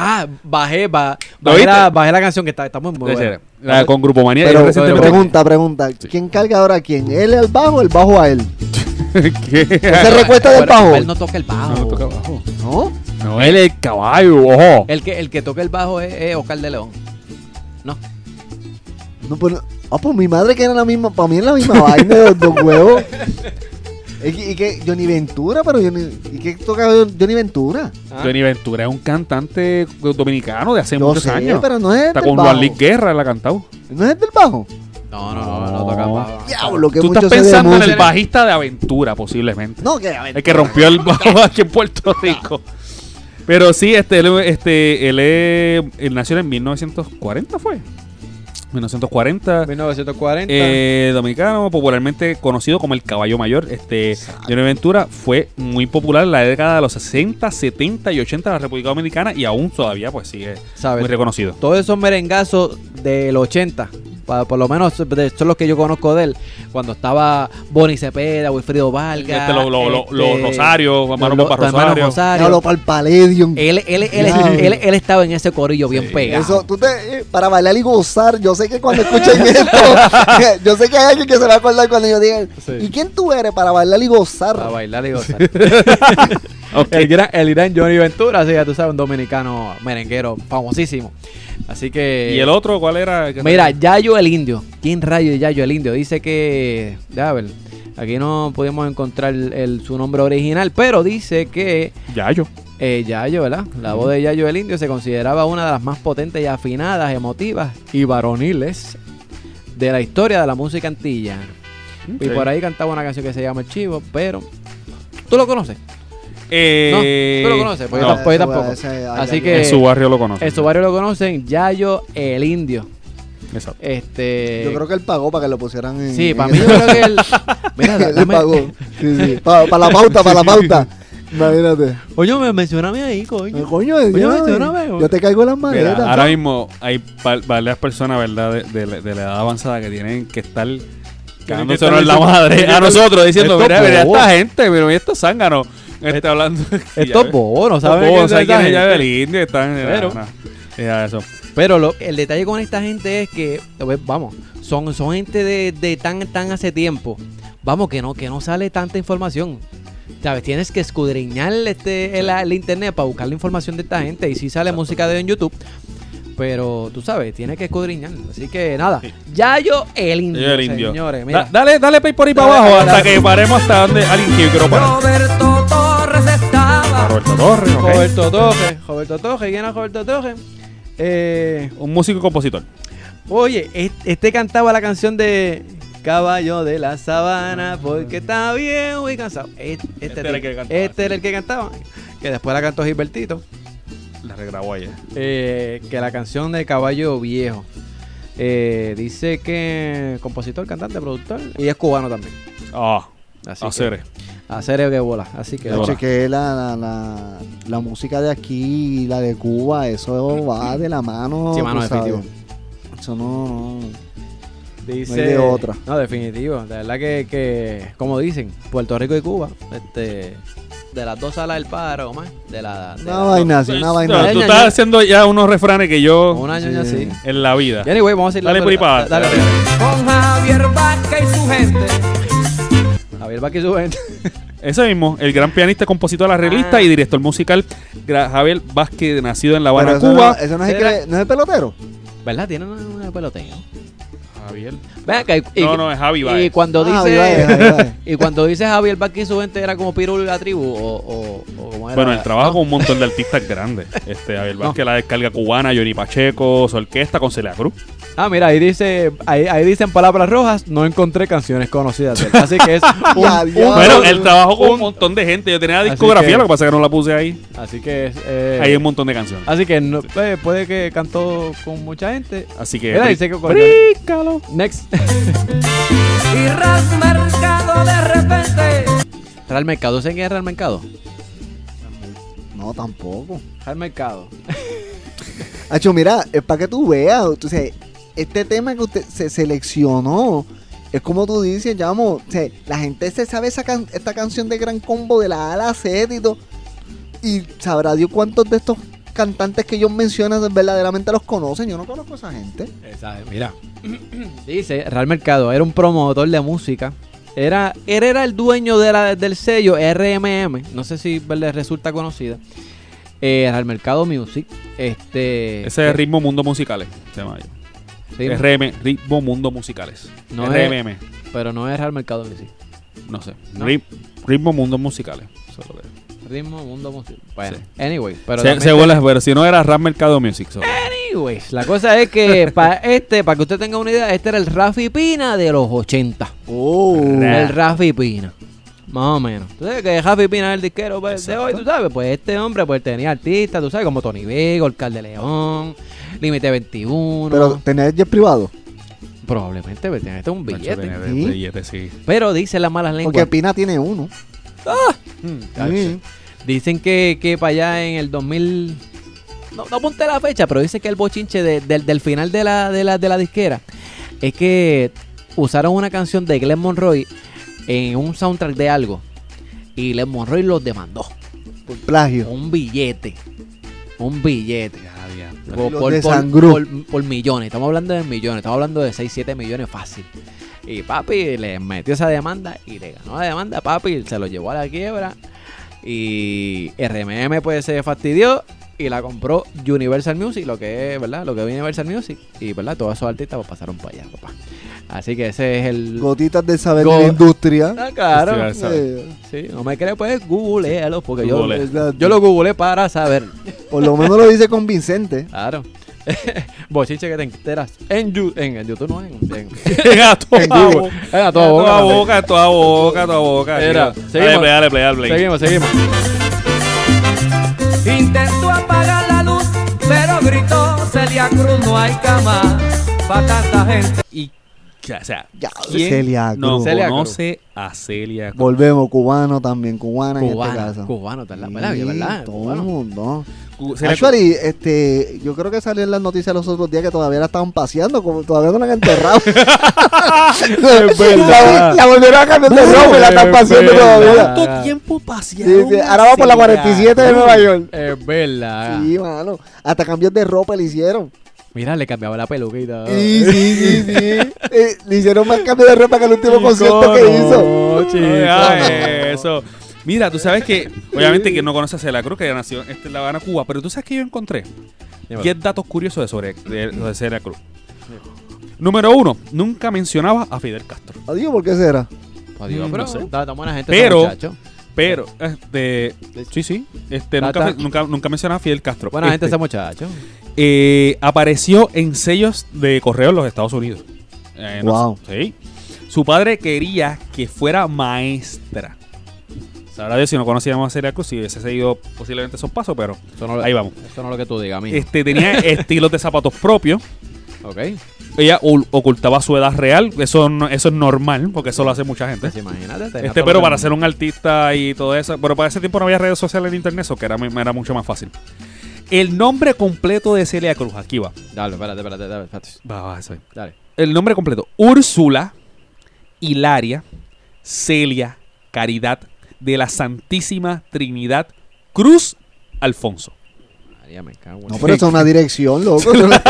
Ah, bajé, ba- ¿Lo bajé, la, bajé la canción que está, está muy, buena. La con Grupo Manía. Pero, pregunta, pregunta. ¿Quién carga ahora a quién? ¿Él al bajo o el bajo a él? ¿Qué? ¿Se recuesta del bajo? Él no toca el bajo. No, toca bajo. ¿No? No, él es el caballo, ojo. El que, el que toca el bajo es, es Oscar de León. No. No, pero. Ah, pues mi madre que era la misma. Para mí es la misma vaina de los dos huevos. ¿Y que Johnny Ventura? Pero Johnny, ¿Y qué toca Johnny Ventura? Ah. Johnny Ventura es un cantante dominicano de hace Yo muchos sé, años. pero no es Está del con bajo. Juan Luis Guerra, la ha cantado. ¿No es del bajo? No, no, no, no toca el bajo. Diablo, que Tú mucho estás sé de pensando en el música. bajista de aventura, posiblemente. No, que a ver. El que rompió el bajo aquí en Puerto Rico. Pero sí, este, él, este, él, es- él nació en 1940, ¿fue? 1940. 1940. Eh, dominicano, popularmente conocido como el caballo mayor. Este, Johnny Ventura fue muy popular en la década de los 60, 70 y 80 de la República Dominicana y aún todavía pues sigue ¿Sabes? muy reconocido. Todos esos merengazos del 80, pa- por lo menos de- son los que yo conozco de él, cuando estaba Bonnie Cepeda, Wilfrido Vargas, Este, lo- lo- lo- este, los los- Pompa los hermanos Rosario. Rosario. Diablo, para el Palladium. Él, él, él, él, él estaba en ese corillo bien pegado. Eso, tú te, eh, para bailar y gozar, yo sé que cuando escuchen esto, yo sé que hay alguien que se va a acordar cuando yo diga, Sí. ¿y quién tú eres para bailar y gozar? Para bailar y gozar. el, gran, el gran Johnny Ventura, así ya tú sabes, un dominicano merenguero famosísimo. Así que. ¿Y el otro cuál era? Mira, Yayo el Indio. ¿Quién rayo es Yayo el Indio? Dice que. Ya ver. Aquí no pudimos encontrar el- el- su nombre original, pero dice que Yayo. eh, Yayo, ¿verdad? La voz de Yayo el Indio se consideraba una de las más potentes y afinadas, emotivas y varoniles de la historia de la música antillana. Y Ok. por ahí cantaba una canción que se llama El Chivo, pero. ¿Tú lo conoces? Eh, ¿Tú lo conoces? Pues yo no, pues yo tampoco. ese- Así que. en su barrio lo conoce. En su barrio lo conocen, Yayo el Indio. Exacto. Este. Yo creo que él pagó para que lo pusieran en. Sí, en para mí yo creo que él. Mira, él dame- pagó. Sí, sí. Para la pauta, para la pauta. Imagínate. Oye, me mencioname ahí, coño. Eh, Coño Dios. mencióname, güey. Yo te caigo las Mira, maletas. ahora mismo hay varias personas, ¿verdad? De, de la- de la edad avanzada que tienen que estar estar en la madre a nosotros diciendo, mira, mira esta gente, pero mira estos zánganos. Está hablando. Estos bobos, ¿no saben bobos, quién ¿saben es quién gente? del indio? Están Pero- no. Ya, eso. Pero lo- el detalle con esta gente es que, pues, vamos, son, son gente de, de tan, tan hace tiempo. Vamos, que no, que no sale tanta información. ¿Sabes? Tienes que escudriñar este, el, el internet para buscar la información de esta gente. Y si sale música de en YouTube. Pero tú sabes, tienes que escudriñar. Así que nada. Yayo el indio. Yo el indio. Señores, mira. Da- dale, dale play por ahí para abajo dale, hasta dale. que paremos hasta donde alguien quiero parar. Roberto Torres estaba Roberto Torres. Roberto Toje. ¿Quién es Roberto Toje? Eh, Un músico y compositor. Oye, es- este cantaba la canción de Caballo de la Sabana porque está viejo y cansado. Este, este era el que cantaba, Este era el que cantaba. Que después la cantó Gilbertito. La regrabó ayer. eh, que la canción de Caballo Viejo. Eh, dice que compositor, cantante, productor y es cubano también. Ah, Así que, a serio que bola. Así que bola. chequeé la, la, la, la música de aquí y la de Cuba, eso va de la mano. Sí, mano, definitivo. Eso no, no. dice, no hay de otra. No, definitivo. De verdad que, que, como dicen, Puerto Rico y Cuba, este, de las dos salas del paro, más, de la, de Una la- vaina así, una No, vaina tú estás haciendo ya unos refranes que yo un año ya Sí. así. en la vida. Anyway, vamos a ir Dale por ahí para Dale, abajo. dale. con Javier Vázquez y su gente. Javier Vázquez y su gente. Ese mismo, el gran pianista, compositor, arreglista Ah. y director musical Javier Vázquez, nacido en La Habana, eso Cuba. No, eso no es, el que, no es el pelotero. ¿Verdad? Tiene una, una peloteo. Javier. Acá, y, y- No, no, es Javi y Baez. cuando Ah, dice Javi Baez, Javi Baez. y cuando dice Javier Vázquez y su gente era como Pirul y la tribu o, o, o como era Bueno, él trabaja ¿no? con un montón de artistas grandes. Este, Javier No. Vázquez, la descarga cubana, Johnny Pacheco, su orquesta con Celia Cruz. Ah, mira, ahí dice ahí, ahí dicen palabras rojas, no encontré canciones conocidas de él. Así que es un, un-. Bueno, él trabajó con un montón de gente. Yo tenía la discografía, que- lo que pasa es que no la puse ahí. así que es eh, Hay un montón de canciones. así que no, puede, puede que cantó con mucha gente. Así que. Mira, dice que con- rícalo. Next. Y Ras Mercado de repente Real Mercado, ¿saben quién es Real Mercado? No, tampoco. Real Mercado. Hacho, mira, es para que tú veas. O sea, este tema que usted se seleccionó. Es como tú dices, llamo, o sea, la gente se sabe esa can- esta canción de Gran Combo de la A a la Z y todo. Y sabrá Dios cuántos de estos cantantes que ellos mencionan verdaderamente los conocen. Yo no conozco a esa gente. Esa- Mira, dice Real Mercado era un promotor de música. Era, él era el dueño de la- del sello RMM. No sé si le resulta conocida. Eh, Real Mercado Music. Este. Ese es Ritmo Mundo Musicales. Se llama. Sí, RM, Ritmo Mundo Musicales. No RMM. Pero no es Real Mercado Music. No sé. No. Ri- Ritmo Mundo Musicales. Eso es lo que es. Ritmo Mundo Music. Bueno, Sí. anyway. Pero Se, se vuela, pero si no era Rap Mercado Music. so. Anyways, la cosa es que para este, para que usted tenga una idea, este era el Rafi Pina de los 80. Oh. El Rafi Pina. Más o menos. Tú sabes que Rafi Pina es el disquero pues, de hoy, tú sabes. Pues este hombre pues tenía artistas, tú sabes, como Tony Vega, Orcal de León, Límite 21. Pero tenés jet privado. Probablemente pues, tenía este un billete. ¿Sí? billete, sí. Pero dicen las malas lenguas. Porque Pina tiene uno. Mm, Sí. Dicen que, que para allá en el 2000. No, no apunté la fecha, pero dice que el bochinche de- del- del final de la, de, la, de la disquera es que usaron una canción de Glenn Monroy en un soundtrack de algo. Y Glenn Monroy los demandó. Por plagio. Un billete. Un billete. Por, por- por millones. Estamos hablando de millones. Estamos hablando de 6, 7 millones fácil. Y papi le metió esa demanda y le ganó la demanda. Papi se lo llevó a la quiebra. Y RMM pues se fastidió y la compró Universal Music, lo que es, ¿verdad? Lo que es Universal Music. Y, ¿verdad? Todos esos artistas pues, pasaron para allá, papá. Así que ese es el... Gotitas de saber Go- de la industria. Ah, claro. Sí, no me crees, pues googlealo, porque yo, Google. exacto. yo lo googleé para saber. Por lo menos lo dice convincente. Claro. Bochinche que te enteras en, Yu- en, en YouTube, no en, en, a toda en Google. boca. Eh, a A toda boca. toda boca, a toda boca, a toda boca. Mira, chico. seguimos. Dale play, dale play, dale play. Seguimos, seguimos. Intentó apagar la luz, pero gritó Celia Cruz, no hay cama para tanta gente. Y, o sea, Ya, ¿quién Celia no Cruz. Celia conoce a Celia Cruz? Volvemos, cubano también, cubana en este Cubano, caso. cubano, ¿verdad? Sí, ¿verdad? ¿verdad? todo Cubano. el mundo. Actually, este, yo creo que salió en las noticias los otros días que todavía la estaban paseando, como todavía no la han enterrado. la, la volvieron a cambiar de ropa y la están paseando verdad. todavía. ¿Cuánto tiempo Sí, sí, ahora va por la 47 de Nueva York. Es verdad. Sí, mano. Hasta cambios de ropa le hicieron. Mira, le cambiaba la peluca y todo. Sí, sí, sí, sí. Eh, le hicieron más cambio de ropa que el último concierto que hizo. No, eso. Mira, tú sabes que, obviamente que no conoces a Celia Cruz, que nació este, en La Habana, Cuba, pero tú sabes que yo encontré Dímelo. 10 datos curiosos de sobre de, de Celia Cruz. Número uno, nunca mencionaba a Fidel Castro. Adiós, ¿por qué será? Adiós, Mm, pero no sé. está tan buena gente Pero- ese muchacho. Pero, este, sí, sí, este, nunca, nunca, nunca mencionaba a Fidel Castro. Buena gente Este, ese muchacho. eh, apareció en sellos de correo en los Estados Unidos. Eh, no Wow. sé, sí. Su padre quería que fuera maestra. Sabrá Dios si no conocíamos a Celia Cruz, si hubiese seguido posiblemente esos pasos, pero no, ahí vamos. Eso no es lo que tú digas, mí. Este, tenía estilos de zapatos propios. Ok. Ella ocultaba su edad real. Eso, no- eso es normal, porque eso lo hace mucha gente. Pues imagínate. Este, pero para ser un artista y todo eso. Pero para ese tiempo no había redes sociales en internet, eso que era, era mucho más fácil. El nombre completo de Celia Cruz, aquí va. Dale, espérate, espérate, dale, espérate. Va, va, eso es. Dale. El nombre completo: Úrsula Hilaria Celia Caridad de la Santísima Trinidad Cruz Alfonso. María, me cago en- No, pero eso es una dirección, loco. Eso no es,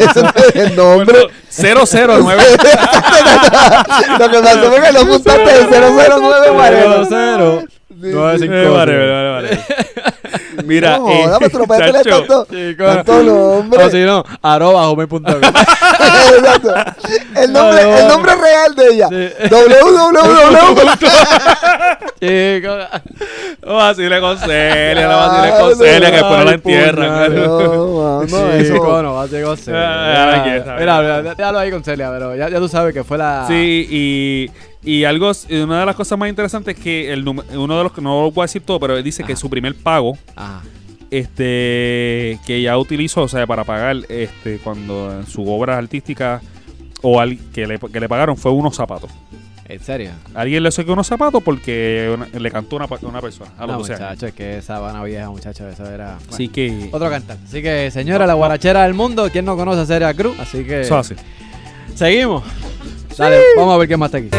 eso no es el nombre. Bueno, 009. Lo que pasó fue que lo apuntaste de 009, Mariano. Cero, cero. 9 5 Eh, vale, vale, vale. Mira, no, eh, pero tú lo puedes tener tanto, tanto nombre. O si no, arroba home.com. Exacto. El nombre, No, no. el nombre real de ella. Sí. www. Chico. No vacile con Celia, no vacile con Celia, que después no la entierran. No, no, eso. No, va a ser con Celia. Mira, mira, déjalo ahí con Celia, pero ya, ya tú sabes que fue la... Sí, y, y algo, una de las cosas más interesantes es que el uno de los que no lo voy a decir todo, pero él dice que su primer pago, Ajá. este, que ya utilizó, o sea, para pagar, este, cuando en su obra artística o al, que, le, que le pagaron fue unos zapatos. ¿En serio? Alguien le sacó unos zapatos porque una- le cantó una, una persona a No, 12 años. muchacho, es que esa Habana vieja, muchacho, eso era... bueno, Así que, Otro cantante. Así que, señora, la guarachera del mundo, ¿quién no conoce a Celia Cruz? Así que... eso. Seguimos. Dale, vamos a ver qué más está aquí.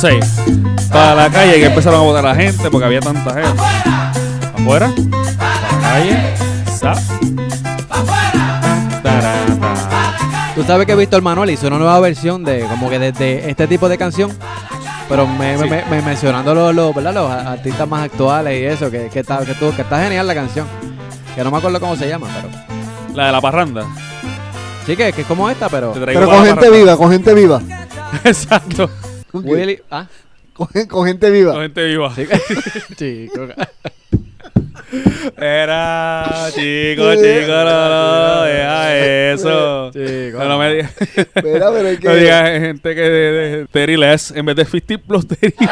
Sí. Para la calle que empezaron a votar la gente porque había tanta gente. Afuera. Para la calle. Zap. Tú sabes que Víctor Manuel hizo una nueva versión de como que desde este tipo de canción. Pero me, Sí. me- me- mencionando los, los, ¿verdad? los a- artistas más actuales y eso, que, que, está, que, tú- que está genial la canción. Que no me acuerdo cómo se llama, pero. La de la parranda. Sí, que, que es como esta, pero. Pero con gente viva, con gente viva. Exacto. Willy. Ah, Con, con gente viva. Con gente viva. sí. Chico. Era chico, chico, no, no, deja eso. Chico. No, no me digas. Pero es que. No digas gente que de, de Terry Less en vez de 50 plus Terry Less.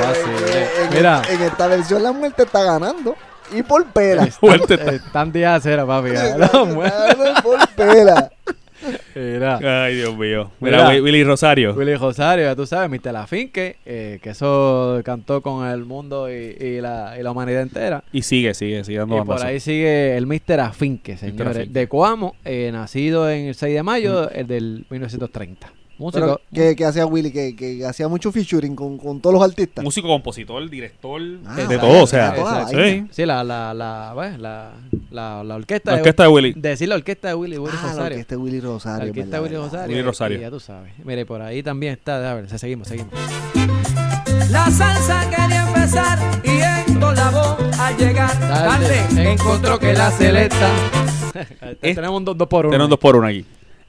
Ah, sí, eh. en, Mira. en esta versión la muerte está ganando. Y por pela. Están días de cera, papi. Está No, muere. ganando por pela. Mira. Ay, Dios mío. Mira, Mira. Wi- Willy Rosario. Willy Rosario, ya tú sabes, Mr. Lafinque, eh, que eso cantó con el mundo y, y la, y la humanidad entera. Y sigue, sigue, sigue dando Y por ahí sigue el Mr. Afinque, señores. Afinque. De Coamo, eh, nacido en el 6 de mayo el del 1930. Músico. Pero, ¿qué, qué hacía Willy? Que, que hacía mucho featuring con, con todos los artistas. Músico, compositor, director, Ah, de todo, o sea. sí. la, la, la, bueno, la, la, la orquesta. La orquesta de Willy. Decir la orquesta de Willy, Willy Ah, la Rosario. orquesta de Willy Rosario. La orquesta de Willy verdad. Rosario. Willy Rosario. Y ya tú sabes. Mire, por ahí también está. A ver, seguimos, seguimos. La salsa quería empezar y en la voz al llegar tarde encontró que la celesta Eh, Tenemos un 2 por 1. Tenemos un dos por uno aquí.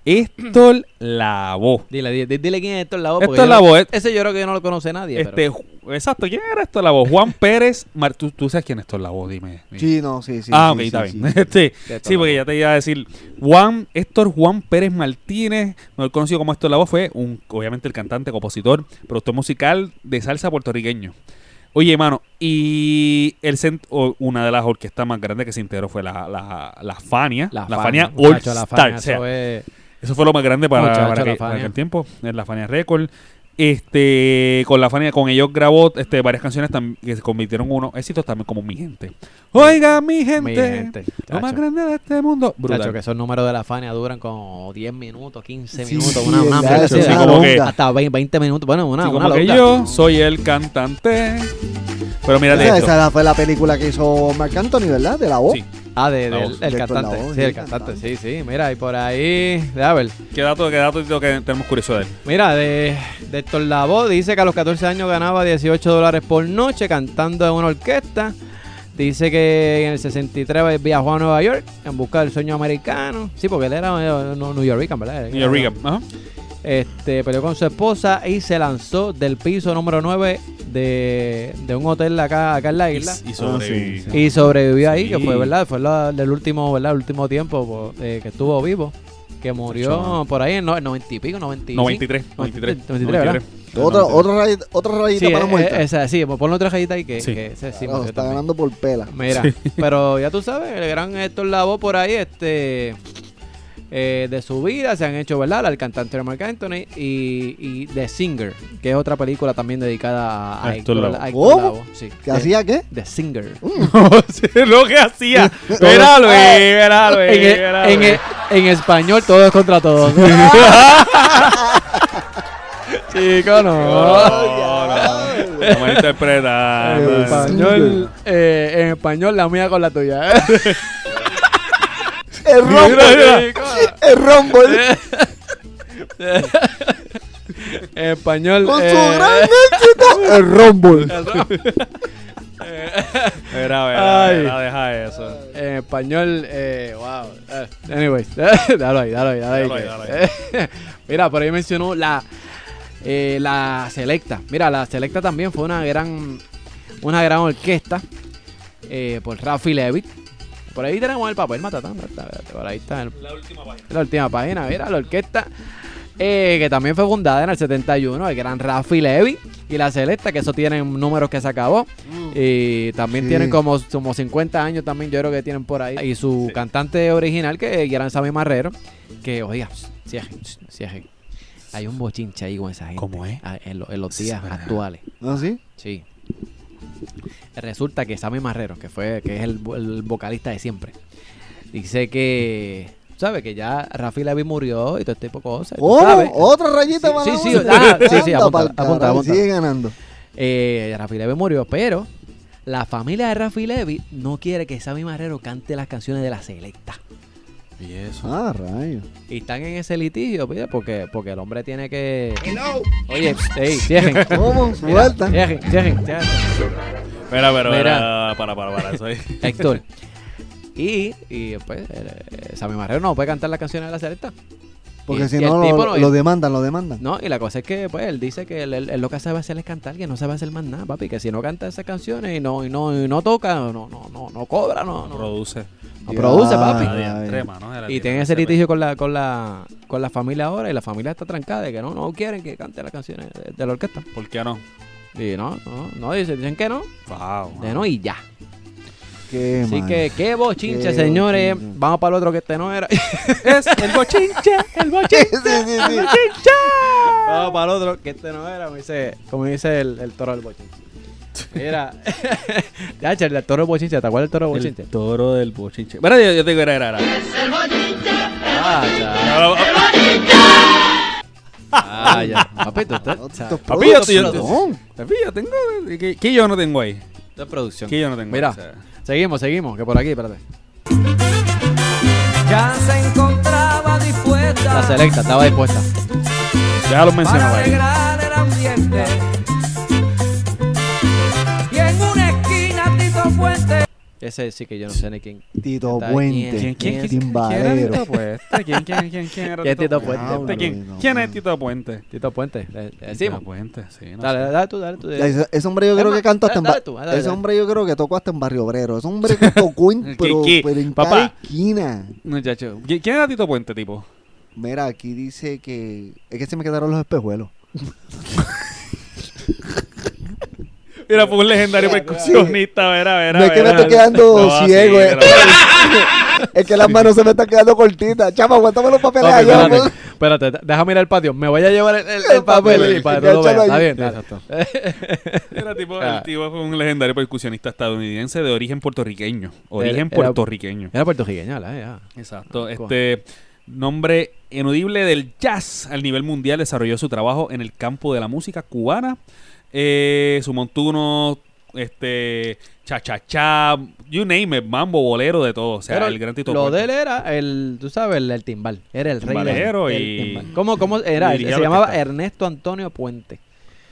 Héctor Lavoe. Dile, dile, dile quién es Héctor Lavoe. Héctor porque yo Ese yo creo que no lo conoce nadie. Este, pero- exacto, ¿quién era Héctor Lavoe? Juan Pérez. Mar- ¿tú, tú sabes quién es Héctor Lavoe, dime. dime. Sí, no, sí, sí. ah, ok, sí, está sí, bien. sí. Este, sí, porque ya te iba a decir. Juan, Héctor Juan Pérez Martínez, mejor conocido como Héctor Lavoe, fue un, obviamente el cantante, compositor, productor musical de salsa puertorriqueño. Oye, hermano, y el cent- o- una de las orquestas más grandes que se integró fue la, la, la Fania. La, Fania, All muchacho, la Star. Fania, o sea, eso es- eso fue lo más grande para, Muchacho, para aquel, Fania. para aquel tiempo, en la Fania Record. Este, con la Fania, con ellos grabó este, varias canciones que se convirtieron en unos éxitos también como Mi Gente. Oiga, mi gente, Mi gente, lo más grande de este mundo. Brutal. Chacho, que esos números de la Fania duran como 10 minutos, 15 Sí, minutos, sí, una, una hasta 20, 20 minutos. Bueno, una, Sí, una como que longa. yo soy el cantante. Pero mira Esa, esto. esa fue la película que hizo Marc Anthony, ¿verdad? De la voz. Sí. Ah, de, del voz. el cantante. Sí, el cantante. cantante. Sí, sí. Mira, y por ahí. A ver. ¿Qué dato, qué dato que tenemos curiosidad de él? Mira, de, de Héctor Lavoe dice que a los 14 años ganaba 18 dólares por noche cantando en una orquesta. Dice que en el 63 viajó a Nueva York en busca del sueño americano. Sí, porque él era eh, no, New Yorker, ¿verdad? New York. Ajá. Este, peleó con su esposa y se lanzó del piso número 9 de, de un hotel acá, acá en la Y, isla. y sobreviví. sí, sí. Y sobrevivió ahí, Sí. que fue verdad, fue la- el último, ¿verdad? El último tiempo pues, eh, que estuvo vivo. Que murió por ahí en no- 90 y pico, 95. 93. 93. 93, ¿verdad? Otra, otra, rayita, otra rayita Sí, para la eh, muerte. esa, sí, pues ponle otra rayita ahí que, Sí. que ese sí, Claro, está también- ganando por pela. Mira, pero ya tú sabes, el gran Héctor Lavoe por ahí, este, eh, de su vida se han hecho, ¿verdad? El cantante de Marc Anthony y, y The Singer, que es otra película también dedicada a, Héctor. Lavoe, sí. ¿Qué The- hacía qué? The Singer. Sí, lo que hacía. Mira, Luis, mira, Luis. En, mira, en- Luis. en español todo es contra todos. Chico, no. No, no. La malinterpreta. En Eh, español, eh, en español la mía con la tuya. El Mira, Rumble. mira. El Rumble. En español. Con eh, su gran éxito, el Rumble. Mira, mira, Ay. mira, deja eso. En español, eh, wow. Eh, anyways, dalo ahí, dalo ahí, dalo ahí. Dalo Mira, por ahí mencionó la, eh, la Selecta. Mira, la Selecta también fue una gran, una gran orquesta eh, por Rafi Levitt. Por ahí tenemos el papel, Matatán. ¿verdad? Por ahí está el- La última página. la última página. Mira, la orquesta eh, que también fue fundada en el 71, el gran Rafi Levitt. Y la Selecta, que eso tienen números que se acabó. Y también Sí. tienen como, como 50 años también, yo creo que tienen por ahí. Y su Sí. cantante original, que era Sammy Marrero, que, oiga, cierren, cierren. Hay un bochinche ahí con esa gente. ¿Cómo es? ah, En, lo- en los días actuales. ¿No sí? Sí. Resulta que Sammy Marrero, que fue que es el, vo- el vocalista de siempre, dice que, ¿sabe? Que ya Rafi Levy murió y todo este tipo de cosas. ¿tú ¿Cómo? sabes? ¿Otra rayita Sí, para sí, la sí, música? ah, sí, sí, apunta, apunta, apunta. Sigue ganando. Eh, Rafi Levy murió, pero la familia de Rafi Levy no quiere que Sammy Marrero cante las canciones de la selecta. Y eso. Ah, rayo. Y están en ese litigio, pide, porque, porque el hombre tiene que. Oye, hey, cierren. ¿Cómo? Mira, Suelta. Cierren, cierren, cierren. Mira, pero, Mira. mira, para, para, para. Eso ahí. Héctor. Y, y pues, eh, Sammy Marrero no puede cantar las canciones de la selecta. Porque Y- si y el no, tipo lo, no- lo demandan, lo demandan. No, y la cosa es que, pues, él dice que él, él- él lo que sabe hacer es cantar, que no sabe hacer más nada, papi. Que si no canta esas canciones y no, y no, y no toca, no, no, no, no cobra, no, no, Produce. No produce, papi. Era Y tiene tiene que ese litigio con la, con la, con la familia ahora y la familia está trancada de que no, no quieren que cante las canciones de, de la orquesta. ¿Por qué no? Y no, no, no, dicen, dicen que no, Wow. de no y ya. Qué Así que, qué bochinche, Qué señores. bochinche. Vamos para el otro que este no era. Es el bochinche, el bochinche. sí, sí, sí. Vamos para el otro que este no era, como dice, como dice el, el toro del bochinche. Mira, ya, el toro del bochinche, ¿te acuerdas del toro del El bochinche? toro del bochinche. Mira, yo, yo te digo, era, era, era. Ah, ya. Ah, ya. Papi, tú estás. o sea, Esto es Papi, yo, yo, papi, yo tengo. ¿qué, qué yo no tengo ahí? es producción. ¿Qué yo no tengo Mira, ahí? O sea, seguimos, seguimos, que por aquí, espérate. Ya se encontraba La dispuesta selecta estaba dispuesta. ya lo mencionaba ahí. el ambiente. Fuente Ese sí que yo no sé ni quién. Tito Está Puente. ¿Quién, quién, quién, Timbalero. quién era Tito Puente? ¿Quién, quién, quién, quién era ¿Quién es Tito Puente? ¿Quién, no, quién no. es Tito Puente? Tito Puente. Le, le Tito. Puente, sí. No Dale, sé. dale tú, dale tú. Ese, ese hombre yo creo que cantó hasta en dale tú, dale, Ese hombre yo creo que tocó hasta en Barrio Obrero. Ese hombre que tocó en, ¿Qué- pero, en Papá. cada esquina. Muchacho, ¿qui- ¿quién era Tito Puente, tipo? Mira, aquí dice que es que se me quedaron los espejuelos. Mira, fue un legendario percusionista, verá, verá. No es que me estoy quedando No, ciego. sí, eh. pero- es que las manos se me están quedando cortitas. Chama, aguántame los papeles allá. espérate, pues. espérate, déjame ir al patio. Me voy a llevar el, el- el El papel papel, y para que tú lo veas. Está bien, está- Era tipo, Ah. el tipo fue un legendario percusionista estadounidense de origen puertorriqueño. Origen Era- puertorriqueño. Era puertorriqueño, ¿verdad? Ya. Exacto. Este nombre inudible del jazz al nivel mundial desarrolló su trabajo en el campo de la música cubana. Eh, su montuno, este, cha cha cha, you name it, mambo, bolero, de todo. O sea, Pero el gran Tito Lo Puente. de él era el, tú sabes, el, el timbal. Era el rey del Timbalero el y- timbal. ¿Cómo, cómo era? Se la llamaba. Ernesto Antonio Puente.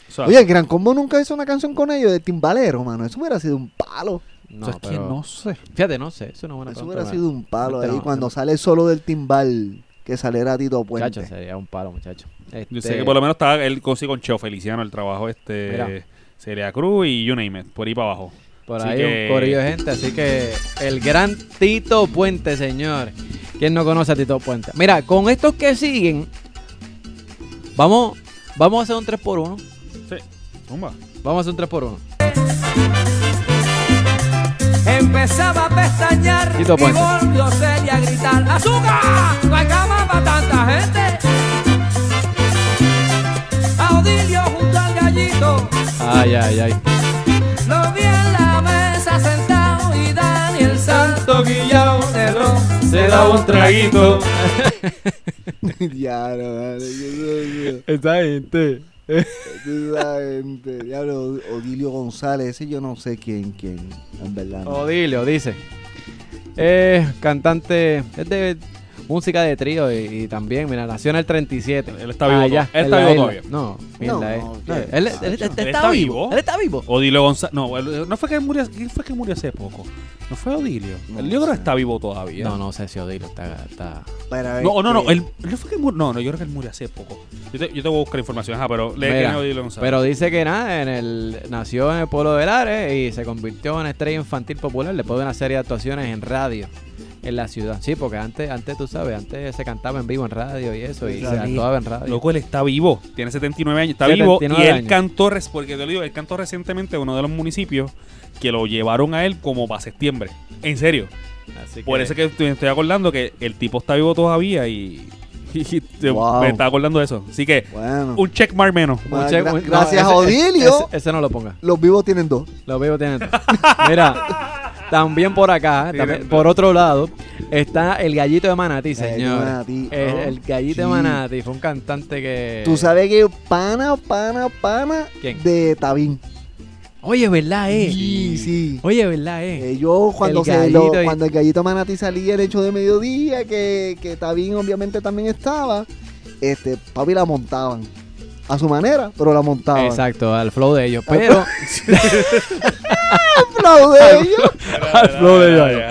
O sea, Oye, el Gran Combo nunca hizo una canción con ellos de timbalero, mano. Eso hubiera sido un palo. No, eso es que no sé. Fíjate, no sé. Es una buena Eso hubiera sido un palo Este ahí no, cuando este sale solo del timbal que saliera Tito Puente. Muchacho, sería un palo, muchacho. Yo Este, sé que por lo menos estaba él con, sí, con Cheo Feliciano, el trabajo este, Mira. Celia Cruz y you name it, por ahí para abajo. Por Así ahí que- un corillo de gente, así que el gran Tito Puente, señor. ¿Quién no conoce a Tito Puente? Mira, con estos que siguen, vamos, vamos a hacer un 3x1. Sí, zumba. Vamos a hacer un 3x1. empezaba a pestañear Tito y Puente. volvió a gritar ¡Azúcar! No gente A Odilio junto al gallito Ay, ay, ay. Lo vi en la mesa sentado y Daniel Santo Guillao ron Se da un traguito. Diablo, vale, Dios mío. Esa gente. Esa gente. Diablo, Odilio González, ese yo no sé quién, quién, en verdad. no. Odilio dice. Eh, cantante. Es de música de trío y, y también, mira, nació en el 37. Él está vivo Allá, él está vivo todavía. No, mierda, No, eh. no, él, él- él- él ¿Él está está vivo. Él está vivo. Odilio González. No, él- no fue que murió. ¿Quién fue que murió hace poco? ¿No fue Odilio? No el yo creo que está vivo todavía. No, no sé si Odilo está, está... Para No, no, no. este, Él, él no fue que murió. No, no, yo creo que él murió hace poco. Yo te, yo te voy a buscar información. Ajá, pero lee Mira, quién es Odilio González. Pero dice que nada, en el, nació en el pueblo de Lares y se convirtió en estrella infantil popular después de una serie de actuaciones en radio en la ciudad. Sí, porque antes, antes tú sabes, antes se cantaba en vivo en radio y eso, y se actuaba en radio. Loco, él está vivo. Tiene 79 años. Está 79 vivo. Y él años. cantó, res- porque te lo digo, él cantó recientemente en uno de los municipios que lo llevaron a él como para septiembre. En serio. Así Por eso es que me estoy acordando que el tipo está vivo todavía y, Wow. me estaba acordando de eso. Así que Bueno, un check mark menos. Bueno, Mucha- gra- no, gracias a ese- Odilio. Ese, ese no lo ponga. los vivos tienen dos. Lo veo tienen. Mira, también por acá, también- por otro lado, está el gallito de de señor. Manatí. El, Oh, el gallito de sí. Manatí fue un cantante que. Tú sabes que pana, pana, pana ¿Quién? de Tabín. Oye, ¿verdad, eh? Sí, sí. Oye, ¿verdad, eh? Eh, yo cuando El se gallito lo- y- cuando el gallito Manatí salía el hecho de mediodía, que, que Tabín obviamente también estaba, este, papi la montaban. A su manera, pero la montaban. Exacto, al flow de ellos. Pero. Aplaude ellos. al flow de ellos.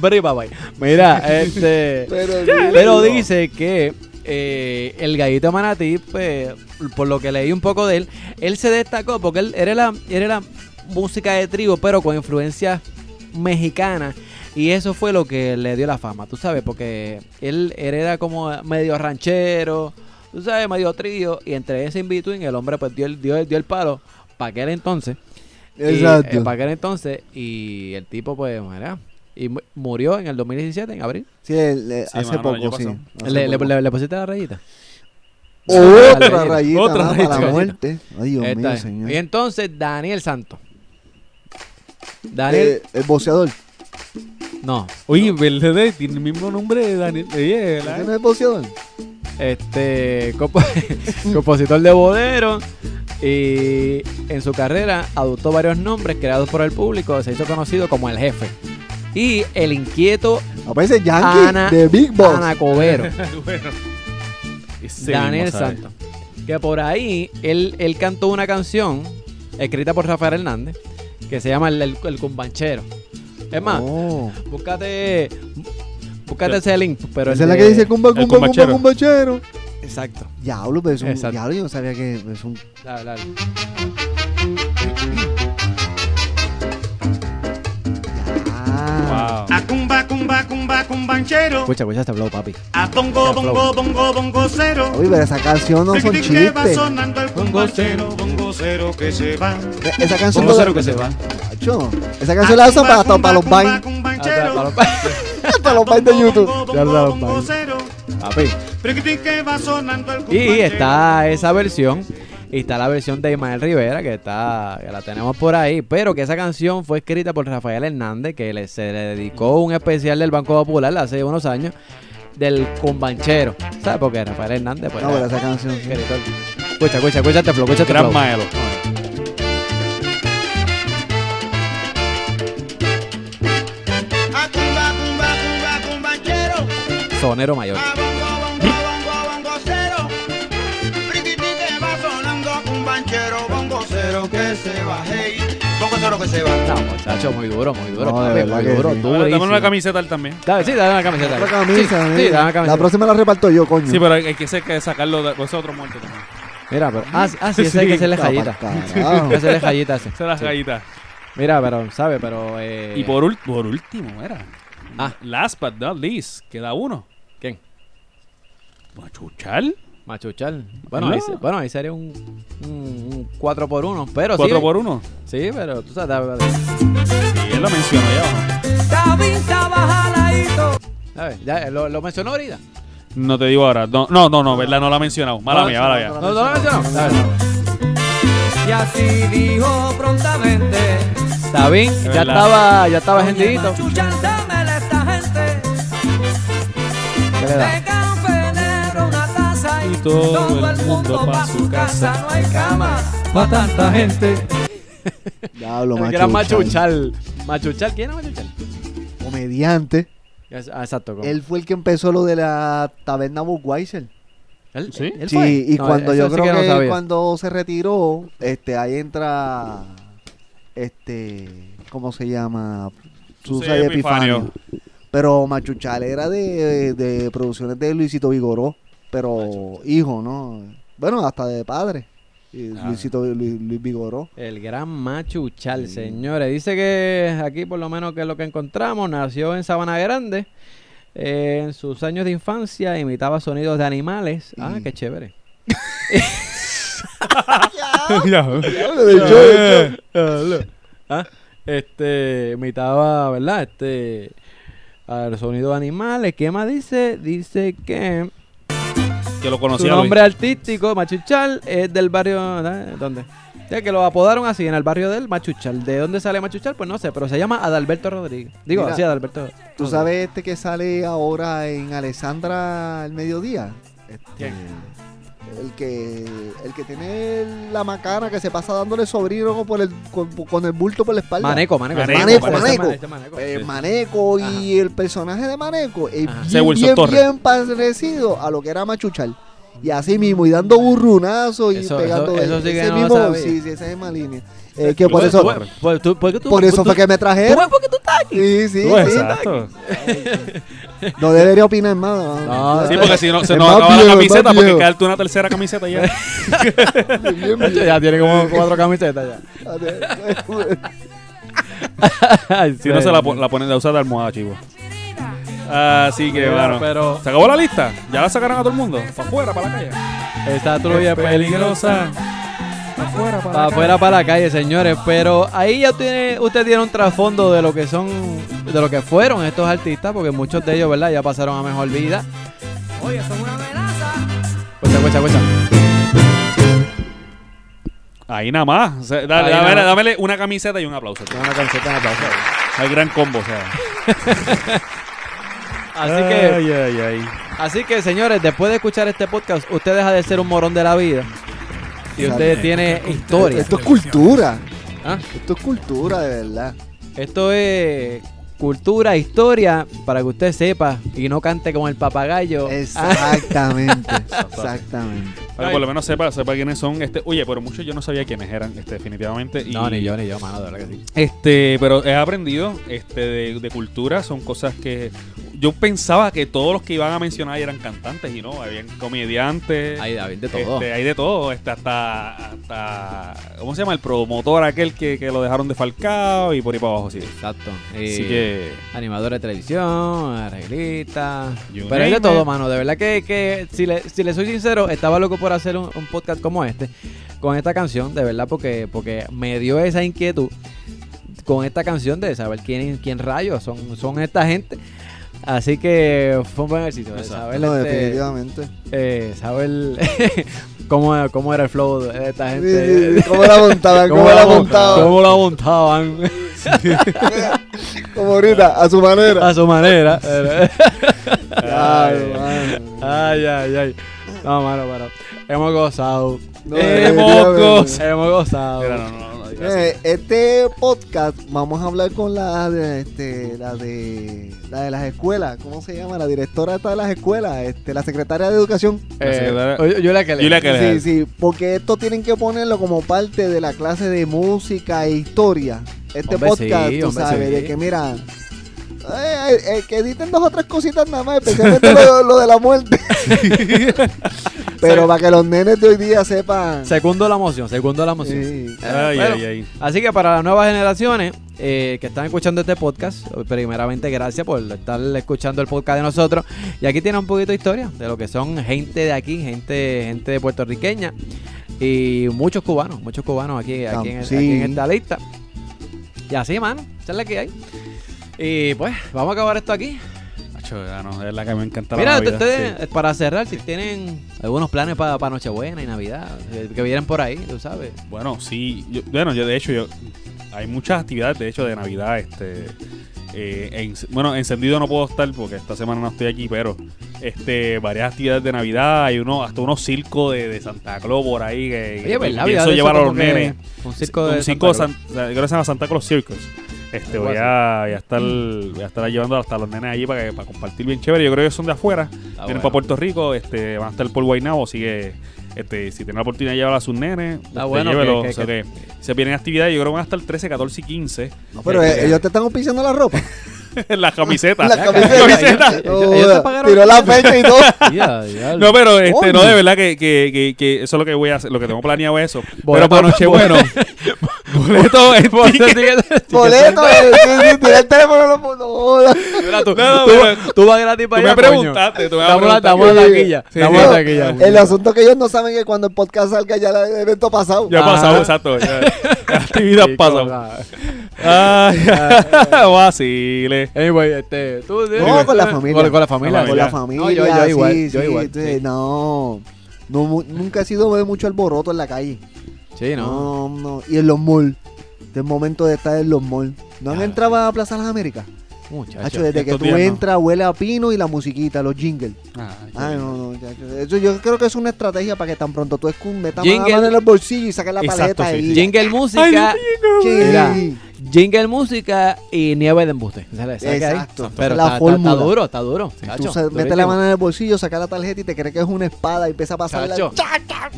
Very bye bye. Mira, este. Pero, Pero dice que eh, el gallito Manatí, pues, por lo que leí un poco de él, él se destacó porque él era la, era la música de trigo, pero con influencias mexicanas. Y eso fue lo que le dio la fama, tú sabes, porque él, él era como medio ranchero, tú sabes, medio trío. Y entre ese in between, el hombre pues dio el, dio el, dio el palo para aquel entonces. Exacto. para aquel entonces. Y el tipo, pues, mira, y mu- murió en el 2017, en abril. Sí, eh, hace mano, poco, sí. Hace Le, le, poco. le- le pusiste la rayita. Otra Otra rayita, otra rayita. para la muerte. Ay, Dios Esta mío, es. señor. Y entonces, Daniel Santos. Daniel. Eh, el boxeador. no. Oye, ¿verdad? Tiene el mismo nombre de Daniel. Oye, ¿Ese ¿verdad? no es boxeador? Este. compo- compositor de bolero. Y en su carrera adoptó varios nombres creados por el público. Se hizo conocido como el jefe. Y el inquieto Aparece Yankee Ana- de Big Boss. Anacobero. bueno. Ese Daniel. Santos. Que por ahí él, él cantó una canción escrita por Rafael Hernández que se llama El, el, el Cumbanchero. Es más, Oh. búscate, búscate ese link. Pero el Esa es la que dice Cumba, el Cumba, Cumba, cumbachero. Exacto. Diablo, pero es un Exacto. diablo. Yo no sabía que es un. Dale, dale. Ah. Wow. A cumba, cumba, cumba, cumbanchero. Escucha, escucha este flow, papi. A bongo, bongo, bongo, bongo cero. Oye, pero esa canción no son Tiqui, que va chistes. sonando el cumbanchero, bongo cero que se va. Esa canción Bongo cero que se va. Esa canción la usan para, para los. Ah, los de YouTube. Ya. Papi. Y está esa versión. Y está la versión de Ismael Rivera, que está que la tenemos por ahí. Pero que esa canción fue escrita por Rafael Hernández, que le, se le dedicó un especial del Banco Popular hace unos años, del Combanchero. ¿Sabes por qué? Rafael Hernández, pues. No, pero era esa canción. escritor. Escucha, escucha, escucha este flow, escucha este Gran. Maelo. Sonero mayor. Que se va. Hey, bongo que se va. No, muchacho, muy duro, muy duro. No, papi, muy duro, sí. Dame dame una camiseta él también. Dale, sí, dame una camiseta. Sí, camisa, sí, mira. dame una La camiseta. próxima la reparto yo, coño. Sí, pero hay que, ser- que sacarlo de ese es otro muerto también. Mira, pero. Ah, sí, ah, sí, ese hay que hacerle jallita. Hay que hacerle jallita ese. Esa es la Sí. gallita. Mira, pero, ¿sabes? Pero. Eh... Y por, por último, era. Ah. Last but not least, queda uno. Machuchal. Machuchal. Bueno, No. ahí, bueno, ahí sería un, un, 4 por 1 pero Cuatro sí. por uno. Sí, pero tú sabes, Sí, él lo mencionó ya. ¿o no? David estaba jaladito. ¿sabes? Ya, lo, lo mencionó ahorita. No te digo ahora. No, no, no, no, ¿verdad? No la ha mencionado. Mala No, mía, mala no, mía. No, no lo mencionó. ¿Sabes? Y así dijo prontamente. David, Es ya verdad. estaba, ya estaba "Oye, gendidito. Machuchal, dámele a esta gente. ¿Qué le da? Todo el mundo pa' su casa. No hay cama pa' tanta gente. Diablo, macho. Machuchal. Machuchal, ¿quién es Machuchal? Come comediante. Ah, exacto. Él fue el que empezó lo de la taberna Budweiser. ¿Él- ¿Sí? él Sí, y No, cuando yo sí creo que que, no sabía. cuando se retiró, este, ahí entra, este, ¿cómo se llama? Susa y Epifanio. Pero Machuchal era de, de producciones de Luisito Vigoró, pero hijo, ¿no? Bueno, hasta de padre. Y Ah. Luisito Luis, Luis Vigoró. El gran Machuchal, señores. Dice que aquí, por lo menos, que es lo que encontramos, nació en Sabana Grande. Eh, en sus años de infancia imitaba sonidos de animales. Ah, qué chévere. Ah, Este, imitaba, ¿verdad? Este, a ver, sonidos de animales. ¿Qué más dice? Dice que Que lo su nombre artístico, Machuchal, es del barrio. ¿Dónde? Que lo apodaron así en el barrio del Machuchal. ¿De dónde sale Machuchal? Pues no sé, pero se llama Adalberto Rodríguez. Digo, Mira, así Adalberto. ¿Tú sabes este que sale ahora en Alessandra al mediodía? Este, ¿Quién? El que, el que tiene la macana que se pasa dándole sobrino por el, con, con el bulto por la espalda. Maneco, Maneco. Maneco, Maneco. ese Maneco. Eh. Maneco Ajá. y el personaje de Maneco es Ajá. Bien, bien, parecido a lo que era Machuchal. Y así mismo, y dando burrunazos y Eso- pegando. eso- eso sí que ese no lo mismo, sí, sí, esa es misma línea. Eh, que por eso, por eso fue que me ¿Tú trajeron. por qué tú estás aquí? Sí, sí, Tú, sí. exacto. No debería opinar más. No, Sí, porque si no, se nos acaba la viejo, es camiseta porque viejo. caerte una tercera camiseta ya. ya tiene como cuatro camisetas ya. si no se la, la ponen de usar de almohada, chivo. Así que, bueno. pero- ¿Se acabó la lista? ¿Ya la sacaron a todo el mundo? ¿Para afuera, para la calle? Esta trulla es peligrosa. Para afuera, para Para afuera, para la calle, señores. Pero ahí ya tiene, usted tiene un trasfondo de lo que son, de lo que fueron estos artistas, porque muchos de ellos, ¿verdad? Ya pasaron a mejor vida. Oye, es una amenaza. Escucha, escucha, escucha. Ahí nada más. O sea, dale, Ahí dámele, nada más. dámele una camiseta y un aplauso. tío. Una camiseta en aplauso. Hay gran combo, o sea. Así que, Ay, ay, ay. así que, señores, después de escuchar este podcast, usted deja de ser un morón de la vida. Y usted tiene historia. Esto es cultura. ¿Ah? Esto es cultura, de verdad. Esto es cultura, historia, para que usted sepa y no cante como el papagayo. Exactamente. Exactamente. Para que por lo menos sepa, sepa quiénes son. Este, oye, pero muchos yo no sabía quiénes eran, este, definitivamente. Y, No, ni yo, ni yo, mano, de verdad que sí. Este, pero he aprendido este, de, de cultura, son cosas que yo pensaba que todos los que iban a mencionar eran cantantes y no, habían comediantes. Hay de todo. Este, hay de todo, este, hasta, hasta, ¿cómo se llama? El promotor aquel que, que lo dejaron de Falcao y por ahí para abajo, sí. Exacto. Así que, Animador de televisión, arreglista. Pero hay de todo, mano. De verdad que, que si, le, si le soy sincero, estaba loco por hacer un, un podcast como este, con esta canción, de verdad, porque, porque me dio esa inquietud con esta canción de saber quién, quién rayos son, son esta gente. Así que fue un buen ejercicio de saber, No, este, definitivamente. eh, saber cómo, cómo era el flow de esta gente. sí, sí, ¿Cómo la montaban? ¿Cómo la mon- montaban? cómo la montaban Como ahorita, a su manera. a su manera. Mano. Ay, ay, ay. No, mano, pero hemos gozado. No, hemos gozado. Hemos gozado. Eh, este podcast vamos a hablar con la de este, la de la de las escuelas, ¿cómo se llama? La directora esta de las escuelas, este, la secretaria de educación. Secretaria- Eh, yo la que le. Que- Sí, sí, porque esto tienen que ponerlo como parte de la clase de música e historia. Este Hombre, podcast, sí, tú hombre, sabes, sí. de que mira, eh, eh, que editen dos o tres cositas nada más, especialmente lo, lo de la muerte. Pero para que los nenes de hoy día sepan. Segundo la moción, segundo la moción. Sí. Eh, Ay, bueno, ay, ay. Así que para las nuevas generaciones eh, que están escuchando este podcast, primeramente gracias por estar escuchando el podcast de nosotros. Y aquí tiene un poquito de historia de lo que son gente de aquí, gente, gente puertorriqueña y muchos cubanos, muchos cubanos aquí, aquí, en, Sí. aquí en esta lista. Y así, mano, esa es la que hay. Y pues, vamos a acabar esto aquí. Ya no, es verdad que me encanta Mira, la Navidad, ustedes, sí. eh, para cerrar, si tienen algunos planes para Nochebuena y Navidad, eh, que vienen por ahí, tú sabes. Bueno, sí. yo- bueno, yo de hecho, yo hay muchas actividades, de hecho, de Navidad. Este, eh, en- bueno, encendido no puedo estar porque esta semana no estoy aquí, pero este, varias actividades de Navidad. Hay uno, hasta unos circos de, de Santa Claus por ahí que, que Oye, ¿verdad? pienso Había de llevar a los que nenes. Un circo de un circo Santa San- que Santa Claus Circus. Este, voy a, voy a estar voy a estar llevando hasta los nenes allí para, que- para compartir bien chévere. Yo creo que son de afuera, vienen bueno. para Puerto Rico, este, van a estar por Guaynabo, así que este, si tienen la oportunidad de llevar a sus nenes, Está este, bueno llévelo. que- O sea que- que se vienen actividades, yo creo que van a estar el 13, 14 y 15. No, pero Este, eh, ellos te están auspiciando la ropa. la camiseta. La camiseta. camiseta. Ellos- ellos te pagaron. Tiró la fecha y todo. No, pero este, no, de verdad que, que, que, que eso es lo que voy a hacer, lo que tengo planeado es eso. Boleto- pero para Nochebuena, boleto en ticket. Boleto, eh, tira el teléfono, no jodas. Tú, tú, vas gratis para me allá, coño. preguntaste, tú me preguntaste. damos la taquilla. Damos la taquilla. El asunto es que ellos no saben que cuando el podcast salga ya el evento ha pasado. Ya ha pasado, exacto. La actividad pasó. cosa. Ay, vacile. Anyway, este, tú No, con la familia. Con, la familia. Con la familia. No, yo, igual, yo igual. No, nunca he sido de mucho alboroto en la calle. Sí, no. No, no. Y en los malls. Es momento de estar en los malls. ¿No han entrado a Plaza Las Américas? Muchacho. Hacho, desde que tú días no. entras, huele a pino y la musiquita, los jingles. Ay, Ay, no, no. Eso yo creo que es una estrategia para que tan pronto tú escu- metas Jingle. la mano en el bolsillo y saques la Exacto, paleta sí, ahí. sí. Jingle música. Sí. Mira, jingle música y nieve de embuste. Exacto. Pero La está, está- fórmula. está duro, está duro. Tú Chacho, se- metes la mano en el bolsillo, sacas la tarjeta y te crees que es una espada y empieza a pasar la... Chacho.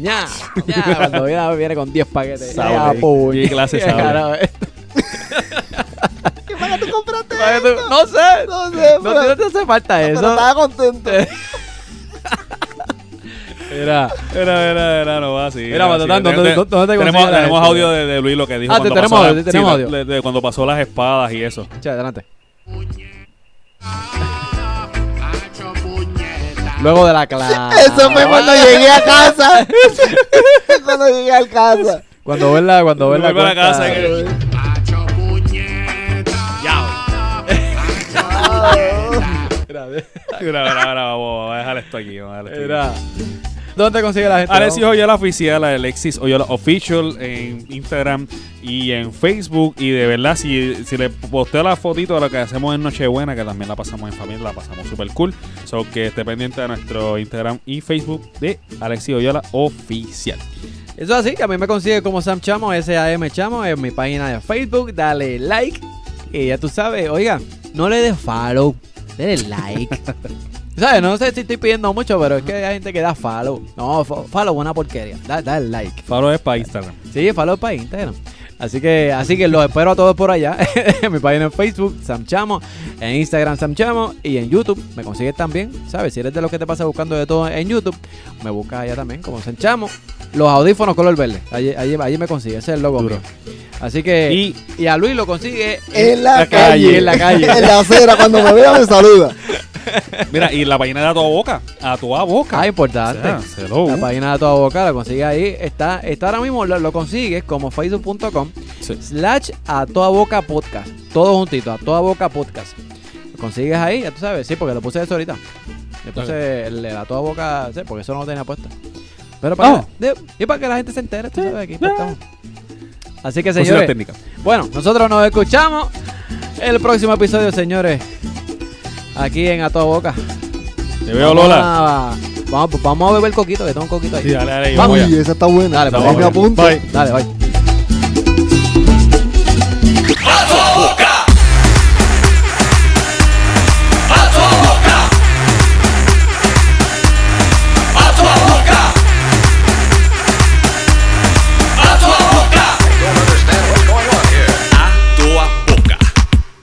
Ya, ya, cuando viene, viene con 10 paquetes. Sable. Ya, puño. Qué clase sable. Eh. ¿Qué para que tú compraste esto? No sé. No sé, No, pero, no te hace falta pero eso. estaba contento. Mira, Era, era, era, no va así. Mira, era Matatán. ¿dónde- Te- dónde- dónde tenemos, consigue la tenemos gente? audio de, de Luis lo que dijo Ah, cuando te tenemos pasó audio, la- te tenemos sí, audio. de- de cuando pasó las espadas y eso. che, adelante. Luego de la clase. Eso fue cuando llegué a casa. cuando llegué a casa. Cuando ves la, cuando ves la, Vuelve a la cuenta- casa que- Mira, Mira, mira, mira, vamos, vamos a dejar esto aquí. Vamos a dejar esto aquí. mira. ¿Dónde consigue la gente? Alexis Oyola Oficial, Alexis Oyola Official en Instagram y en Facebook. Y de verdad, si, si le posteo la fotito de lo que hacemos en Nochebuena, que también la pasamos en familia, la pasamos súper cool. So que esté pendiente de nuestro Instagram y Facebook de Alexis Oyola Oficial. Eso es así, que a mí me consigue como Sam Chamo, S-A-M Chamo, en mi página de Facebook. Dale like. Y ya tú sabes, oiga, no le des follow, dale like. ¿Sabes? No sé si estoy pidiendo mucho, pero es que hay gente que da follow. No, fo- follow una porquería. Da- Dale like. Follow es para Instagram. Sí, follow para Instagram. Así que, así que los espero a todos por allá. en mi página en Facebook, Sam Chamo. En Instagram, Sam Chamo. Y en YouTube, me consigues también. ¿Sabes? Si eres de los que te pasa buscando de todo en YouTube, me buscas allá también como Sam Chamo. Los audífonos color verde. Allí, allí, allí me consigue. Ese es el logo Duro. mío. Así que. Y- Y, a Luis lo consigue En la, La calle. calle, en la calle. en la acera. Cuando me vea me saluda. Mira, y la página de A Toda Boca. A Toda Boca. Ah, importante. O sea, hello. La página de toda boca la consigues ahí. Está, está ahora mismo, lo, lo consigues como facebook.com Sí. slash a toda boca podcast. Todo juntito, a toda boca podcast. Lo consigues ahí, ya tú sabes, sí, porque lo puse eso ahorita. Le puse el, el a toda boca, sí, porque eso no lo tenía puesto. Pero para, oh. que, y para que la gente se entere, tú sabes, aquí pues, ah. estamos. Así que, señores. Bueno, nosotros nos escuchamos el próximo episodio, señores. Aquí en A Toda Boca. Te veo, vamos Lola. Vamos, a beber el coquito, que tengo un coquito ahí. Sí, dale, dale. Vamos. Esa está buena. Dale, está pues, Dale, bye.